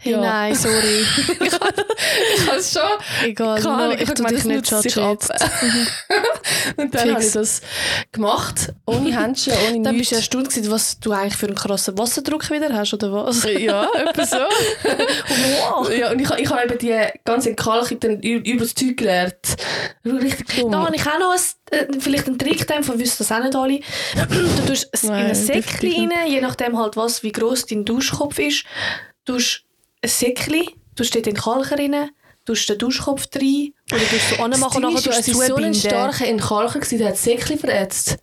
Hey, Ja. nein, sorry. Ich habe es schon. Egal, Keine Ahnung, ich dich das nicht sich ab. jetzt. Und dann habe ich das gemacht, ohne Händchen, ohne Dann bist nichts. du erstaunt gewesen, was du eigentlich für einen krassen Wasserdruck wieder hast, oder was? Ja, etwa so. wow. ja, und ich, ich habe eben die ganze dann ü- über das Zeug gelernt. Richtig dumm. Da habe ich auch noch ein, äh, vielleicht einen Trick, den von wissen das auch nicht alle. Du tust es in ein Säckchen rein, je nachdem halt was, wie gross dein Duschkopf ist. Tust ein Säckchen, tust dort den Kalker rein, tust den Duschkopf rein, oder tust so anmachen und nachher tust ja, du es so ein starker Entkalker, gewesen, der hat das Säckchen verätzt.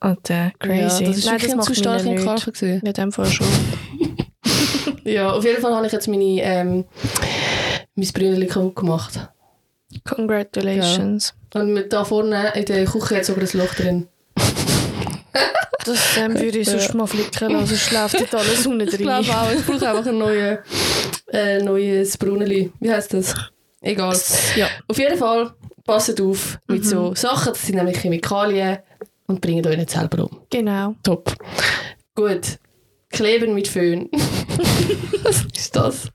Alter, crazy. Ja, das ist Nein, wirklich das zu nicht. Entkalker. gewesen. In dem Fall schon. Ja, auf jeden Fall habe ich jetzt meine, ähm, mein Brünnchen kaputt gemacht. Congratulations. Und mit da vorne in der Küche hat sogar ein Loch drin. Das ähm, würde ich sonst mal flicken lassen, sonst läuft dort alles unten Ich drin. glaube auch, ich brauche einfach ein neues, äh, neues Brunneli. Wie heißt das? Egal. Ja. Auf jeden Fall, passt auf mit so Sachen, das sind nämlich Chemikalien und bringen euch nicht selber um. Genau. Top. Gut. Kleben mit Föhn. Was ist das?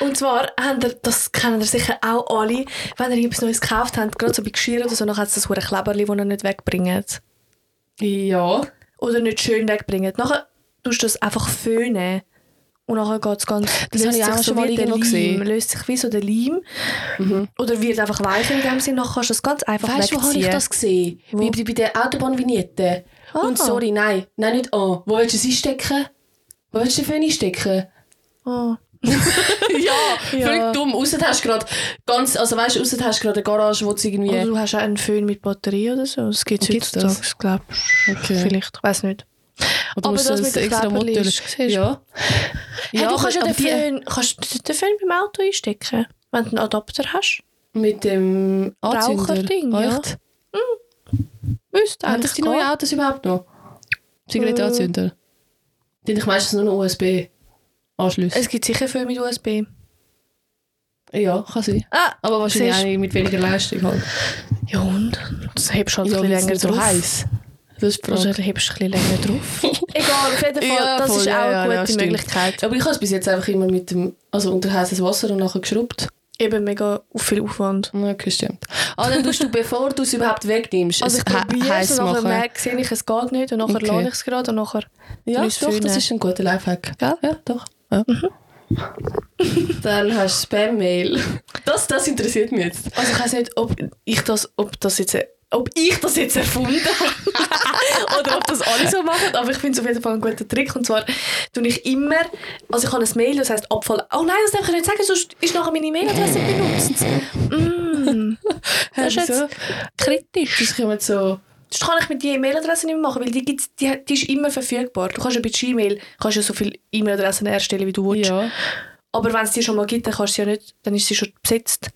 Und zwar, habt ihr, das kennen ihr sicher auch alle, wenn ihr etwas Neues gekauft habt, gerade so bei Geschirr oder so, dann hat es das hure Kleberli, das ihr nicht wegbringt. Ja. Oder nicht schön wegbringt. Nachher tust du das einfach föhnen. Und nachher geht es ganz... Das habe ich auch schon mal irgendwo gesehen. löst sich wie so der Leim. Oder wird einfach weicher in dem Sinne. Nachher kannst du das ganz einfach Weißt du, wo habe wegziehen. ich das gesehen? Wo? Bei, bei, der Autobahnvignette. Ah. Und sorry, nein. Nein, nicht an. Wo willst du es einstecken? Wo willst du den Föhn einstecken? Oh. ja, Ja. völlig dumm. Ausser du hast gerade ganz, also weißt du, hast gerade eine Garage, wo du irgendwie... Oder du hast auch einen Föhn mit Batterie oder so. Das gibt es heutzutage, das? ich glaube. Okay. Vielleicht, ich weiß nicht. Oder aber das mit ein den extra Kleberli Motor- ist- siehst du? Ja. hey, du kannst ja den Föhn, kannst du den Föhn beim Auto einstecken, wenn du einen Adapter hast. Mit dem. Raucherding, ja. Echt? Wüsste Haben das die neuen Autos überhaupt noch? Zigarettenanzünder? Die haben meistens nur noch USB-Anschlüsse. Es gibt sicher Föhn mit USB. Ja, kann sein. Ah, Aber wahrscheinlich mit weniger Leistung halt. ja und? Das hebst du halt Ja, länger nicht so drauf. heiß. Das die Oder Frage. du hebst ein bisschen länger drauf. Egal, auf jeden Fall, Ja, das voll, ist auch ja, eine ja, gute ja. Möglichkeit. Aber ich habe es bis jetzt einfach immer mit dem, also unter heißes Wasser und nachher geschrubbt. Eben mega viel Aufwand. Ja, Okay, stimmt. Ah, dann tust du, bevor du es überhaupt wegnimmst, Also ich probiere es und nachher merke sehe ich, es geht nicht und nachher Okay. lade ich es gerade und nachher... Ja, doch, Föhnen. das ist ein guter Lifehack. Gell? Ja, doch. Ja. Dann hast du Spam-Mail. Das, das interessiert mich jetzt. Also ich weiß nicht, ob ich das, ob das jetzt, ob ich das jetzt erfunden habe oder ob das alle so machen, aber ich finde es auf jeden Fall ein guter Trick und zwar tue ich immer, also ich habe ein Mail, das heißt Abfall, oh nein, das darf ich nicht sagen, sonst ist nachher meine Mailadresse benutzt. Mm. Das ist jetzt kritisch. Das kommen so... Das kann ich mit die E-Mail-Adresse nicht mehr machen, weil die, gibt's, die, die ist immer verfügbar. Du kannst ja bei Gmail kannst ja so viele E-Mail-Adressen erstellen, wie du willst. Ja. Aber wenn es die schon mal gibt, dann kannst du sie ja nicht, dann ist sie schon besetzt.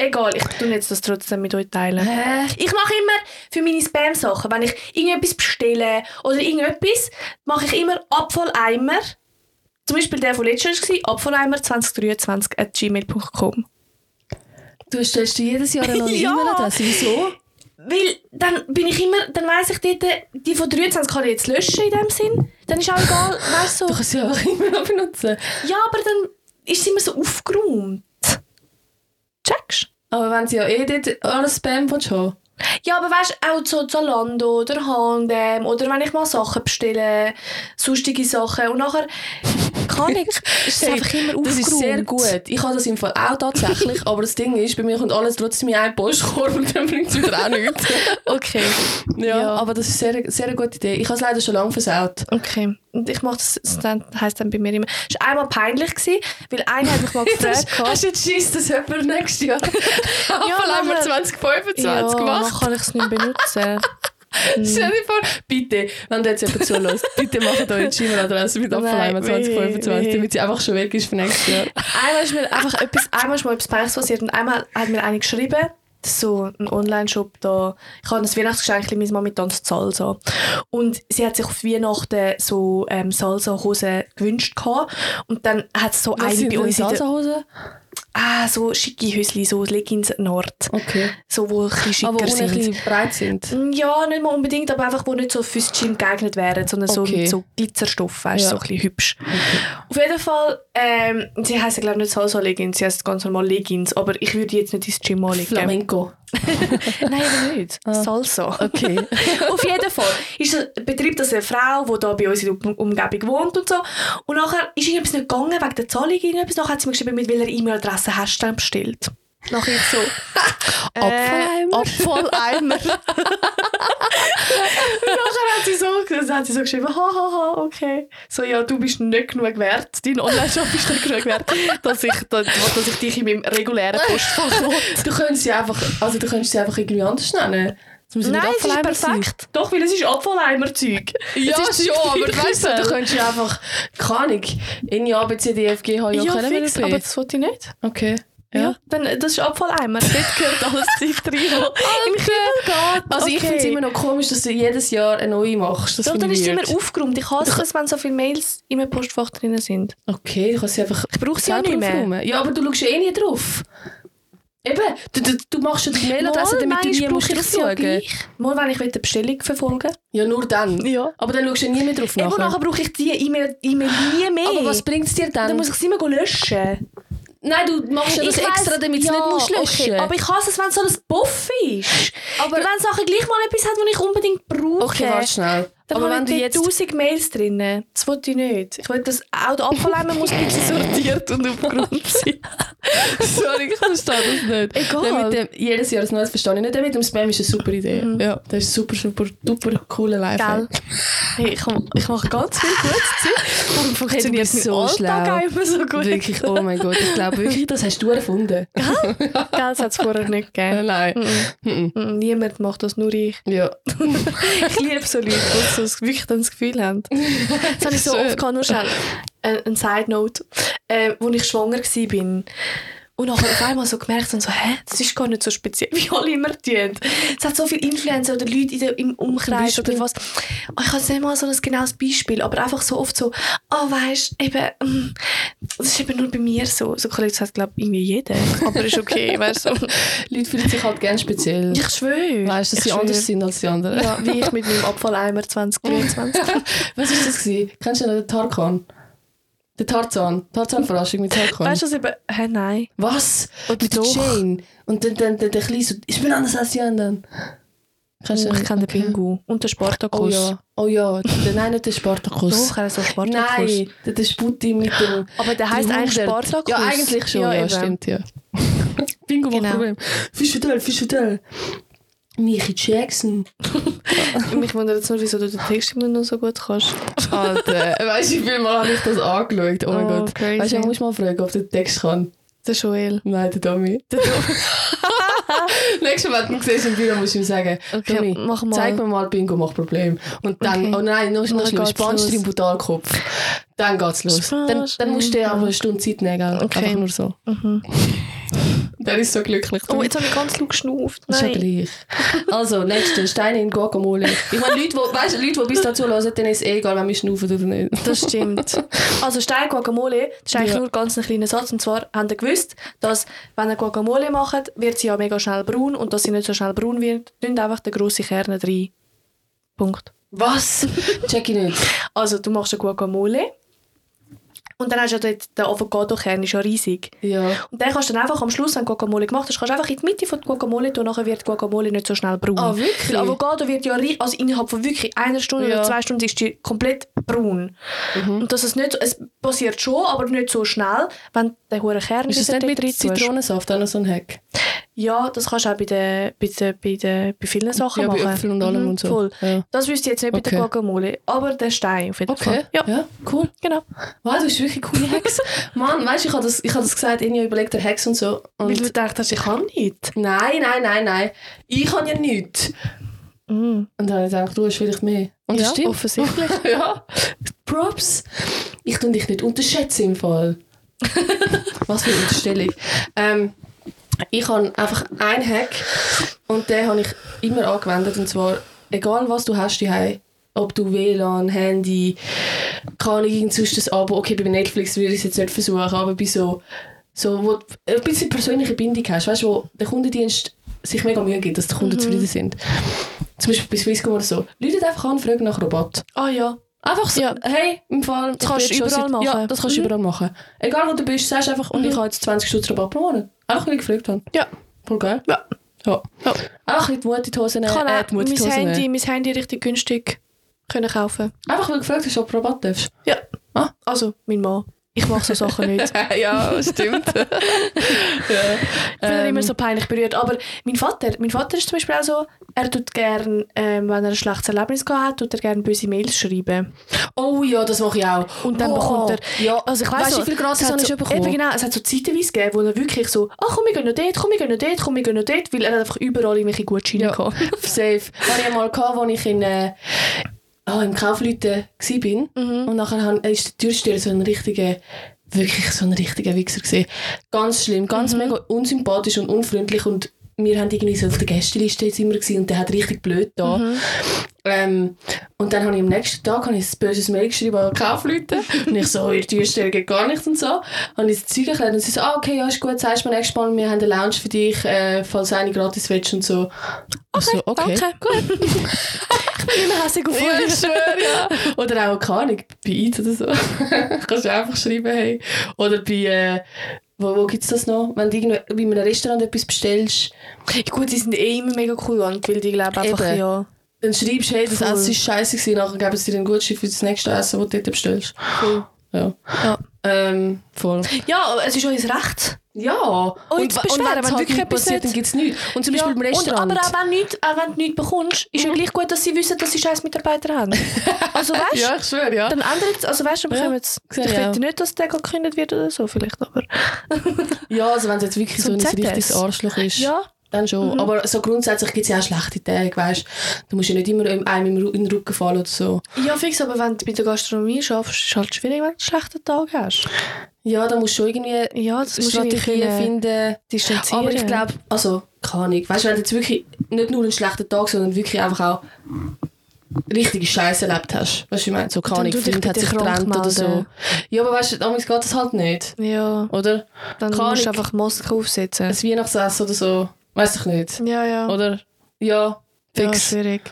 Egal, ich tue jetzt das trotzdem mit euch teilen. Hä? Ich mache immer für meine Spam-Sachen, wenn ich irgendetwas bestelle oder irgendetwas, mache ich immer Abfalleimer. Zum Beispiel der von letztes Jahr war, Abfalleimer 2023 at gmail.com. Du stellst dir jedes Jahr eine neue Ja. E-Mail-Adresse. Wieso? Weil dann bin ich immer, dann weiss ich dort, die von 23 kann ich jetzt löschen in dem Sinn. Dann ist auch egal, weißt du. Du kannst sie einfach immer noch benutzen. Ja, aber dann ist es immer so aufgeräumt. Checkst Aber wenn sie ja eh dort alles Spam haben. Ja, aber weißt du, auch so Zalando oder H&M oder wenn ich mal Sachen bestelle, sonstige Sachen und nachher kann ich, ist es einfach immer aufgeräumt. Das ist sehr gut. Ich habe das im Fall auch tatsächlich, aber das Ding ist, bei mir kommt alles trotzdem in einen Postkorb und dann bringt es wieder auch nichts. Okay, Ja, Ja. aber das ist sehr, sehr eine gute Idee. Ich habe es leider schon lange versaut. okay. Und ich mache das, dann, heisst dann bei mir immer, es war einmal peinlich, gewesen, weil einer hat mich mal gefragt, Hast du jetzt Schiss, dass jemand nächstes Jahr Ja, nachher- 2025 ja, macht? dann kann ich es nicht benutzen. Stell dir vor, bitte, wenn du jetzt jemand zulässt, bitte macht eure Gmail-Adresse mit weh, 2025, weh. damit sie einfach schon weg ist für nächstes Jahr. einmal ist mir einfach etwas, einmal ist mal etwas Peinliches passiert und einmal hat mir eine geschrieben, so ein Online-Shop da, ich habe ein Weihnachtsgeschenk meine Mama tanzt Salsa und sie hat sich auf Weihnachten so ähm, Salsa-Hosen gewünscht gehabt. und dann hat es so Was eine bei uns Salsa-Hosen? Ah, so schicke Hösli, so Leggings Nord. Okay. So, wo ein bisschen Aber schicker ein sind. bisschen breit sind. Ja, nicht mal unbedingt, aber einfach, wo nicht so fürs Gym geeignet wären, sondern so Okay. mit so Glitzerstoff, weißt, Ja. so ein bisschen hübsch. Auf jeden Fall, ähm, sie heißen glaube ich nicht Salsa Leggings, sie heißen ganz normal Leggings, aber ich würde jetzt nicht ins Gym anlegen. Flamenco. Nein, aber nicht. Salsa. Okay. Auf jeden Fall ist es, betreibt das eine Frau, die da bei uns in der Um- Umgebung wohnt und so. Und nachher ist irgendetwas nicht gegangen, wegen der Zahlung irgendetwas. Nachher hat sie mir geschrieben, mit welcher E-Mail-Adresse hast du bestellt? Nachher ich so, äh, Abfalleimer? Abfalleimer. und nachher hat sie so, hat sie so geschrieben, hahaha, okay. So, ja, du bist nicht genug wert, dein Online-Shop ist nicht genug wert, dass ich, dass, dass ich dich in meinem regulären Postfach. Du könntest sie einfach, also du könntest sie einfach irgendwie anders nennen. Ja Nein, es ist Abfalleimer sein. perfekt. Doch, weil es ist Abfalleimer-Zeug. Ja, Es ist schon, aber weißt du, du könntest ja einfach, keine Ahnung, in A, B, C, D, F, G, H, J, Ja, K, L, M, N, fix, aber das wollte ich nicht. Okay. Ja. Ja. dann, das ist Abfalleimer. Dort gehört alles Zeug rein, was im Kübel geht. Also ich Okay. finde es immer noch komisch, dass du jedes Jahr eine neue machst. Das Doch, dann ich ist es immer aufgeräumt. Ich hasse es, wenn so viele Mails in meinem Postfach drin sind. Okay, du kannst sie einfach Ich brauche sie ja selber nicht mehr. aufräumen. Ja, aber du schaust ja eh nie drauf. Eben, du, du, du machst ja die Mailadresse, damit du nie musst ich ja schauen. gleich. Mal, wenn ich eine Bestellung verfolgen Ja, nur dann. Ja. Aber dann schaust du ja nie mehr drauf Eben nachher. nachher brauche ich diese E-Mail E-Mail nie mehr. Aber was bringt es dir dann? dann muss ich sie immer löschen. Nein, du machst ja das Ich extra, damit du ja, nicht musst löschen Okay, aber ich hasse es, wenn so ein Buff ist. Aber- wenn Sachen gleich mal etwas hat, was ich unbedingt brauche. Okay, warte schnell. Dann aber wenn du jetzt... dort 1000 Mails drin. Das wollte ich nicht. Ich will, dass auch der Abfalleimer muss ein bisschen sortiert und aufgeräumt sein. Sorry, ich verstehe das nicht. Egal. Dem, jedes Jahr das Neues verstehe ich nicht. Mit dem Spam ist eine super Idee. Ja, das ist super, super, super cooler Lifehack. Hey, ich, ich mache ganz viel gutes Zeug. Warum funktioniert so Alltag schlau. immer so gut? Wirklich, oh mein Gott, ich glaube wirklich, das hast du erfunden. Gell, das hat es vorher nicht gegeben. nein. Mm, mm, Niemand macht das, nur ich. Ja. Ich liebe so Leute, so das- wirklich dann das Gefühl haben. Das habe ich so oft gehabt, nur schnell. Ein, ein Side Note. Äh, als ich schwanger war. Und nachher auf einmal so gemerkt und so, hä, das ist gar nicht so speziell, wie alle immer tun. Es hat so viele Influencer oder Leute in der, im Umkreis Beispiel? oder was. Oh, ich habe nicht mal so ein genaues Beispiel, aber einfach so oft so, oh weißt, eben, mm, das ist eben nur bei mir so. So kann das hat, glaube ich, irgendwie jeder. Aber ist okay, weißt du. Leute fühlen sich halt gerne speziell. Ich schwöre. Weißt du, dass Ich sie anders schwöre. sind als die anderen. Ja, wie ich mit meinem Abfalleimer 2023. Was war das? Gewesen? Kennst du noch den Tarkan? Der Tarzan. Tarzan-Verraschung mit Tarkan. weißt du, was eben, hä, nein. Was? Oder mit der doch. Jane. Und dann, dann, dann der Kleine so, ich bin anders als die anderen. Kennst du Oh, ich kenne Okay. den Bingo und den Spartakus. Oh ja. Oh ja. Der, nein, nicht der Spartakus. Doch, er ist so Spartakus. Nein, der, der Sputti mit dem... Aber der heisst eigentlich 300. Spartakus. Ja, eigentlich schon. Ja, eben. stimmt, ja. Bingo macht Genau. Problem. Fischfidel, Fischfidel. Michi Jackson. Mich wundert jetzt nur, wieso du den Text immer noch so gut kannst. Alter, weißt du, wie viel Mal habe ich das angeschaut? Oh mein Oh, Gott. crazy. Weißt du, ich muss mal fragen, ob der den Text kann. Der Joel. Nein, der Domi. Nächstes Mal, wenn du ihn im Büro, musst du ihm sagen, Okay, Domi, mach mal. zeig mir mal Bingo macht Problem. Und dann, Okay. oh nein, noch, schlimmer, geht's spannst du im Brutalkopf. Dann geht's los. Dann, dann musst du dir aber eine Stunde Zeit nehmen, gell? Okay. Einfach nur so. Der ist so glücklich. Oh, jetzt habe ich ganz laut geschnauft. Das ist ja Nein. gleich. Also, nächste, Steine in Guacamole. Ich meine, Leute, die, weißt, Leute, die bis dazu hören, denen ist es eh egal, wenn wir schnaufen oder nicht. Das stimmt. Also Stein Guacamole, das ist eigentlich Ja. nur ganz ein kleiner Satz. Und zwar haben ihr gewusst, dass wenn ihr Guacamole macht, wird sie ja mega schnell braun. Und dass sie nicht so schnell braun wird, tun einfach den grossen Kern rein. Punkt. Was? Check ich nicht. Also du machst eine Guacamole. Und dann hast du ja dort, der Avocado-Kern ist ja riesig. Ja. Und dann kannst du dann einfach am Schluss, wenn du Guacamole gemacht hast, kannst du einfach in die Mitte von der Guacamole tun, nachher wird die Guacamole nicht so schnell braun. Ah, wirklich? Weil Avocado wird ja, also innerhalb von wirklich einer Stunde Ja. oder zwei Stunden ist die komplett braun. Mhm. Und das ist nicht, so- es passiert schon, aber nicht so schnell, wenn der hure Kern Ist das dort nicht mit. Zitronensaft auch noch so ein Hack? Ja, das kannst du auch bei, den, bei, den, bei, den, bei vielen Sachen Ja, bei machen. Äpfeln und allem Mhm, und so. Voll. Ja. Das wüsste ich jetzt nicht bei Okay. der Guacamole, aber der Stein auf jeden Okay, Fall. Ja, ja, cool. genau. Wow, du hast wirklich coole Hacks. Mann, weißt du, ich habe das, ich hab das gesagt, ich habe überlegt, der Hacks und so. Weil du Und gedacht hast, ich kann nicht. nein, nein, nein, nein. Ich kann ja nichts. Mhm. Und dann habe ich gedacht, du hast vielleicht mehr. Und das Ja, stimmt. offensichtlich. ja. Props. Ich tue dich nicht unterschätzen im Fall. Was für eine Unterstellung. Ähm, ich habe einfach einen Hack und den habe ich immer angewendet. Und zwar, egal was du hast daheim, ob du WLAN, Handy, keine Ahnung, irgend sonst ein Abo, okay, bei Netflix würde ich es jetzt nicht versuchen, aber bei so so, wo du ein bisschen persönliche Bindung hast, weißt du, wo der Kundendienst sich mega Mühe gibt, dass die Mhm. Kunden zufrieden sind. Zum Beispiel bei Swisscom oder so. Leute einfach an, fragen nach Rabatt. Ah ja. Einfach so, Ja. hey, im Fall... Das kannst ich du überall seit- Ja, machen. das kannst du Mhm. überall machen. Egal wo du bist, sagst einfach, und ich habe jetzt 20 Stutz Rabatt pro Monat. Einfach, weil ich gefragt habe. Ja. Voll geil. Ja. Ja. Ja. Mut in die Hose nehmen. Ich kann äh, auch die Mut in die mein Handy, mein Handy richtig günstig können kaufen. Einfach, weil du gefragt hast, ob du Rabatt darfst. Ja. Ah. Also, mein Mann. Ich mache so Sachen nicht. ja, stimmt. Ich bin Ähm. immer so peinlich berührt. Aber mein Vater, mein Vater ist zum Beispiel auch so, er tut gern, ähm, wenn er ein schlechtes Erlebnis gehabt hat, tut er gerne böse Mails schreiben. Oh ja, das mache ich auch. Und dann oh, bekommt er... Ja, Also ich weiss weißt du, so, wie viel gratis habe ich so, schon bekommen? Eben genau, es hat so Zeitenweise gegeben, wo er wirklich so, ach komm, wir gehen noch dort, komm, wir gehen noch dort, komm, wir gehen noch dort, weil er hat einfach überall irgendwelche Gutscheine Ja. gehabt. Safe. Hatte ich einmal, gehabt, als ich in, äh, oh, im Kaufleuten war. Mhm. Und nachher ist der Türsteher so ein richtiger, wirklich so ein richtiger Wichser gesehen. Ganz schlimm, ganz Mhm. mega unsympathisch und unfreundlich und wir haben irgendwie so auf der Gästeliste jetzt immer gewesen und der hat richtig blöd da. Mhm. Ähm, und dann habe ich am nächsten Tag habe ich ein böses Mail geschrieben an Kaufleute. und ich so, ihr Türsteher geht gar nichts und so. Habe ich das Zeug erklärt und sie so, ah, okay, ja, ist gut, sagst du mir nächstes Mal, wir haben eine Lounge für dich, äh, falls eine gratis willst und so. Ich so, okay. Danke, gut. ich bin immer hässlich auf Ja, schwöre, ja. Oder auch, keine Ahnung, bei Eid oder so. Kannst du einfach schreiben, hey. Oder bei, äh, wo, wo gibt es das noch? Wenn du bei einem Restaurant etwas bestellst, Gut, die sind eh immer mega cool, weil die glauben einfach, Eben. ja... dann schreibst du, hey, das Voll. Essen ist scheiße gewesen, nachher geben sie dir einen Gutschein für das nächste Essen, das du dort bestellst. Cool. Ja. Ja. Ähm, voll. Ja, es ist unser Recht. Ja. Und, beschweren, und wenn halt wirklich nicht etwas passiert, dann gibt es nichts. Und zum Beispiel ja. beim Restaurant. Und, aber auch wenn, nicht, auch wenn du nichts bekommst, ist ja gleich gut, dass sie wissen, dass sie scheiß Mitarbeiter haben. Also weißt du, ja, ich schwöre, ja. dann ändert es, also weißt du, dann Ja, bekommen sehe ich auch. nicht, dass der gekündigt wird oder so, vielleicht, aber... Ja, also wenn es jetzt wirklich so ein richtiges Arschloch ist. Ja, Dann schon. Aber so grundsätzlich gibt es ja auch schlechte Tage, weißt du. musst ja nicht immer einem in den Rücken fallen oder so. ja fix, aber wenn du bei der Gastronomie schaffst, ist es halt schwierig, wenn du einen schlechten Tag hast. Ja, da musst du schon irgendwie Ja, das irgendwie Strategien können finden. distanzieren. Aber ich glaube, also, keine Ahnung. Weißt du, wenn du jetzt wirklich nicht nur einen schlechten Tag, sondern wirklich einfach auch richtige Scheiße erlebt hast. Weißt du, ich meine, so tu dich Freund hat sich getrennt oder so. Ja, aber weißt du, damals geht das halt nicht. Ja, Oder? dann Keine musst du einfach Maske aufsetzen. Ein Weihnachtsessen oder so. Weiß ich nicht. Ja, ja. Oder? Ja, ja, fix. schwierig.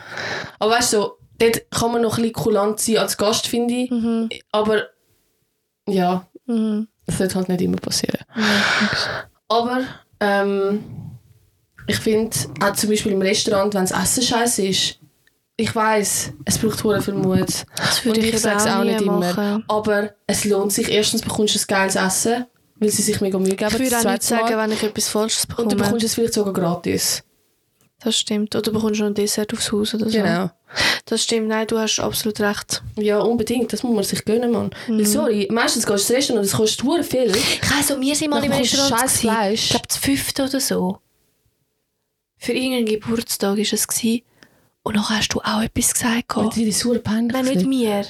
Aber weißt du, so, dort kann man noch ein bisschen kulant sein als Gast, finde ich. Mhm. Aber ja, Mhm. das wird halt nicht immer passieren. Ja. Aber ähm, ich finde, auch zum Beispiel im Restaurant, wenn das Essen scheiße ist, ich weiß, es braucht hure viel Mut. Das würde ich ich, sage es auch nie nicht immer. machen. Aber es lohnt sich. Erstens bekommst du ein geiles Essen, weil sie sich mega Mühe geben. Ich würde auch nicht sagen, Mal. wenn ich etwas Falsches bekomme. Und du bekommst es vielleicht sogar gratis. das stimmt. Oder du bekommst noch ein Dessert aufs Haus oder so. Genau. Das stimmt, nein, du hast absolut recht. Ja, unbedingt. Das muss man sich gönnen, Mann. Mhm. Weil, sorry, meistens gehst du ins Restaurant und es kostet hure viel. Ich also, wir sind mal Dann im Restaurant. scheiß. Fleisch. Ich glaube, das fünfte oder so. Für irgendeinen Geburtstag war es. Gewesen. Und dann hast du auch etwas gesagt. Und die ist peinlich. Nein, nicht mir.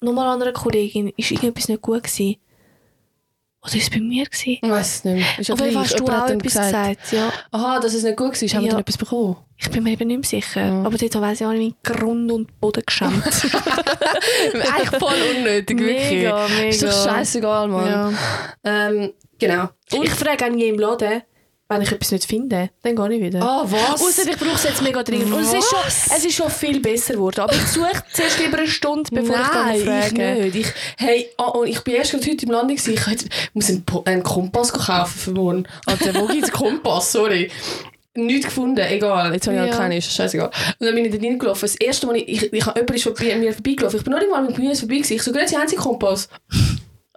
Nochmal einer Kollegin. Ist irgendetwas nicht gut gewesen? Oder ist es bei mir gewesen? Ich weiß es nicht mehr. Ist ja Auf jeden Fall gleich. hast du auch etwas gesagt. Ja. Aha, dass es nicht gut war. Haben wir Ja. dann etwas bekommen? Ich bin mir eben nicht mehr sicher. Ja. Aber dort weiss ich auch nicht, meinen Grund und Boden geschämt. Eigentlich voll unnötig, wirklich. Mega, mega. Ist doch scheißegal, Mann. Ja. Ähm, genau. Ich frage nie im Laden, wenn ich etwas nicht finde, dann gehe ich wieder. Ah, was? Ausser ich brauche es jetzt mega dringend. Und es ist, schon, es ist schon viel besser geworden. Aber ich suche zuerst lieber eine Stunde, bevor Nein, ich dann ich frage. nicht. Ich, hey, oh, und ich bin erst heute im Land. gewesen. Ich muss einen, einen Kompass kaufen für morgen. Also, wo gibt es Kompass? Sorry. Nichts gefunden, egal. Jetzt habe ich halt Ja. keinen, ist scheißegal. Und dann bin ich da reingelaufen. Das erste Mal, ich, ich, ich, jemand ist vorbei, mir vorbeigelaufen. Ich bin noch nicht mal mit mir vorbei gewesen. Ich so, sie haben sie Kompass.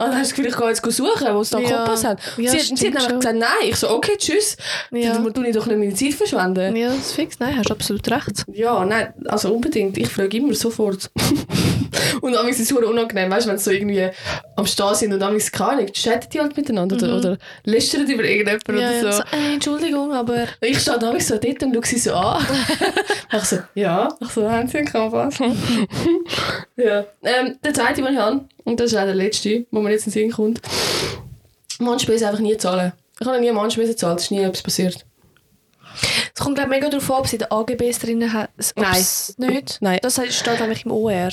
Und dann hast du gehe jetzt suchen, wo es da Ja. Kompass hat. Ja, sie, hat- sie hat nämlich schon. gesagt, nein. Ich so, okay, tschüss. Ja. Dann tue ich doch nicht meine Zeit verschwenden. Ja, das ist fix. Nein, hast absolut recht. Ja, nein, also unbedingt. Ich frage immer sofort. und dann ist es unangenehm, weißt du, wenn sie so irgendwie am Stehen sind und dann ist keine Ahnung, chatten die halt miteinander oder, oder lästern über irgendjemanden Ja, oder ja. so. So, äh, Entschuldigung, aber... Ich stehe dann so dort und schaue sie so an. ich so, ja. Ich so, haben sie einen Kompass? ja. Ähm, der zweite, den ich habe, und das ist auch der letzte, wo mir jetzt in den Sinn kommt. Mannspesen einfach nie zahlen. Ich habe nie Mannspesen gezahlt, es ist nie etwas passiert. Es kommt glaub, mega darauf an, ob sie den AGBs drin. Ob Nein. Nicht? Nein. Das steht nämlich im OR.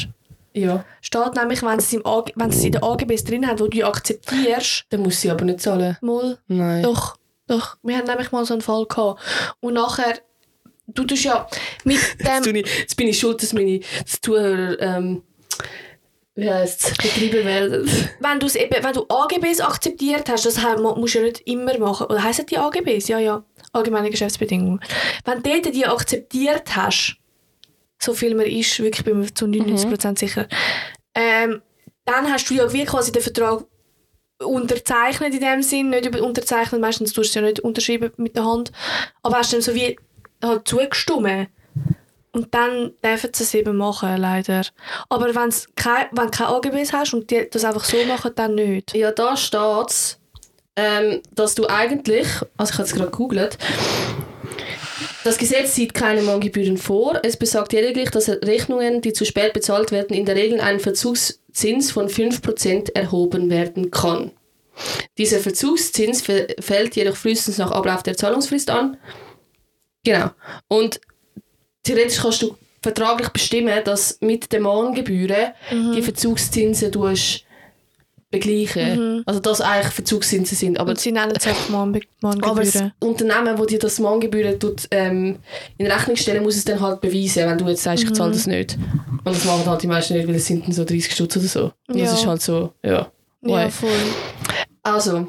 Ja, Steht nämlich, wenn sie es, im AG, wenn sie es in den AGBs drin haben, wo du akzeptierst, dann muss sie aber nicht zahlen. mal, Nein. doch, doch, wir haben nämlich mal so einen Fall gehabt. Und nachher, du tust ja mit Jetzt, dem, ich, jetzt bin ich schuld, dass meine Zuhörer, ähm, wie heisst betrieben werden. wenn, du's eben, wenn du AGBs akzeptiert hast, das musst du ja nicht immer machen. Oder heissen die AGBs? Ja, ja. Allgemeine Geschäftsbedingungen. Wenn du die akzeptiert hast, so viel man ist, wirklich bin mir zu 99% sicher, ähm, dann hast du ja wie quasi den Vertrag unterzeichnet in dem Sinn, nicht über unterzeichnet, meistens tust du es ja nicht unterschreiben mit der Hand, aber hast dann so wie halt zugestimmt. Und dann dürfen sie es eben machen, leider. Aber wenn's kein, wenn du keine AGBs hast und die das einfach so machen, dann nicht. Ja, da steht ähm, dass du eigentlich, also ich habe es gerade gegoogelt, das Gesetz sieht keine Mahngebühren vor. Es besagt lediglich, dass Rechnungen, die zu spät bezahlt werden, in der Regel einen Verzugszins von 5% erhoben werden kann. Dieser Verzugszins fä- fällt jedoch frühestens nach Ablauf der Zahlungsfrist an. Genau. Und theoretisch kannst du vertraglich bestimmen, dass mit den Mahngebühren die Verzugszinsen du begleichen. Also dass eigentlich Verzugszinsen sind. Aber Und sie nennen es einfach Mahn aber das Mahngebühren. Unternehmen, das dir das Mahngebühren tut, ähm, in Rechnung stellen, muss es dann halt beweisen, wenn du jetzt sagst, ich zahle das nicht. Und das machen halt die meisten nicht, weil es sind dann so 30 Stutz oder so. Und das Ja. ist halt so, ja. Ja, voll. Also,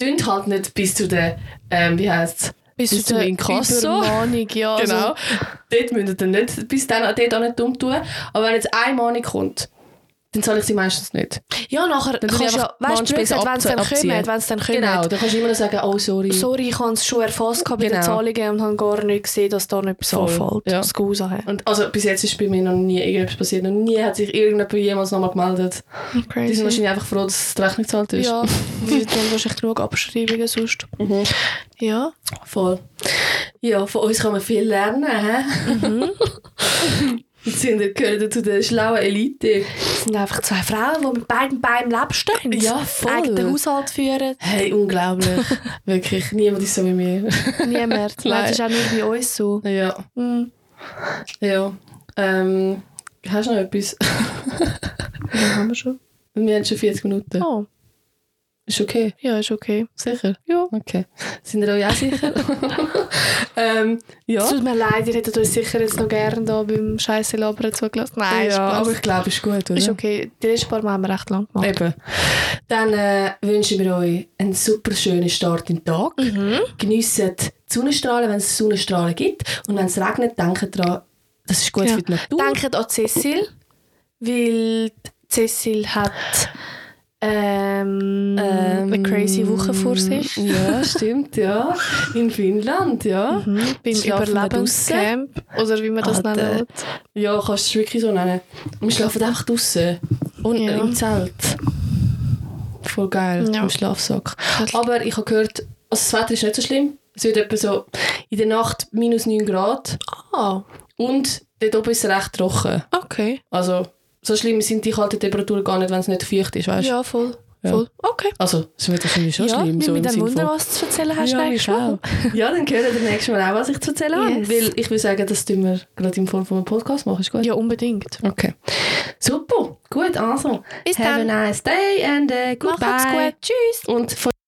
dünnt halt nicht bis zu der, ähm, wie heisst es? Bis, Bis zu der Inkasso. Ja. Genau. Also, dort müsst ihr dann nicht, bis dann dort auch nicht dumm tun. Aber wenn jetzt eine Mahnung kommt, dann zahle ich sie meistens nicht. ja, nachher Dann kannst du ja, weißt du, wenn es dann kommt, wenn es dann kommt. Genau, dann kannst du immer noch sagen, oh sorry. Sorry, ich habe es schon erfasst gehabt bei den Genau. Zahlungen und habe gar nicht gesehen, dass da nicht etwas Voll, anfällt. ja. Haben. Und also bis jetzt ist bei mir noch nie irgendetwas passiert. Noch nie hat sich irgendjemand jemals nochmal gemeldet. Die sind Crazy. wahrscheinlich einfach froh, dass die Rechnung gezahlt ist. Ja, wir haben wahrscheinlich genug Abschreibungen sonst. Mhm. Ja. Voll. Ja, von uns kann man viel lernen. Hä? Mhm. Sind gehören zu der schlauen Elite. Das sind einfach zwei Frauen, die mit beiden Beinen im Leben stehen. Ja, voll. Eigenen Haushalt führen. Hey, unglaublich. Wirklich, niemand ist so wie mir. Niemand. Nein, das ist auch nur bei uns so. ja, Mhm. ja. Ähm, hast du noch etwas? Ja, haben wir schon. Wir haben schon 40 Minuten. Oh, Ist okay. ja, ist okay. Sicher? Ja. Okay. Sind ihr euch auch sicher? ähm, ja. Es tut mir leid, ihr hättet uns sicher jetzt noch gerne da beim Scheiße labern zugelassen. Nein, ja, aber ich glaube, es ist gut, oder? ist okay. Die letzten paar Mal haben wir recht lang gemacht. Eben. Dann äh, wünschen wir euch einen super schönen Start in den Tag. Mhm. Geniessen die Sonnenstrahlen, wenn es Sonnenstrahlen gibt. Und wenn es regnet, denkt daran, das ist gut Ja. für die Natur. Denkt an Cecil, weil Cecil hat ähm, eine crazy Woche vor sich. Ja, stimmt, ja. In Finnland, ja. Mhm, beim Überlebenscamp. Oder wie man das nennen will. Ja, kannst du es wirklich so nennen. Wir schlafen einfach draußen. Und Ja. im Zelt. Voll geil, Ja. im Schlafsack. Aber ich habe gehört, also das Wetter ist nicht so schlimm. Es wird etwa so in der Nacht minus 9 Grad. Ah, Und dort oben ist es recht trocken. okay. Also, so schlimm sind die kalten Temperaturen gar nicht, wenn es nicht feucht ist, weißt du? Ja, voll. Ja. voll. Okay. Also, es wird wahrscheinlich schon ja, schlimm. wir So mit im dem Sinn Wunder, von- was du zu erzählen hast. ja, nächstes ich Mal. auch. ja, dann hören wir nächstes Mal auch, was ich zu erzählen habe. Yes. Weil ich würde sagen, das tun wir gerade in Form von einem Podcast machen. Ist gut? Ja, unbedingt. Okay. Super. Gut, also. Bis Have dann. a nice day and uh, goodbye. Macht's gut. Tschüss. Und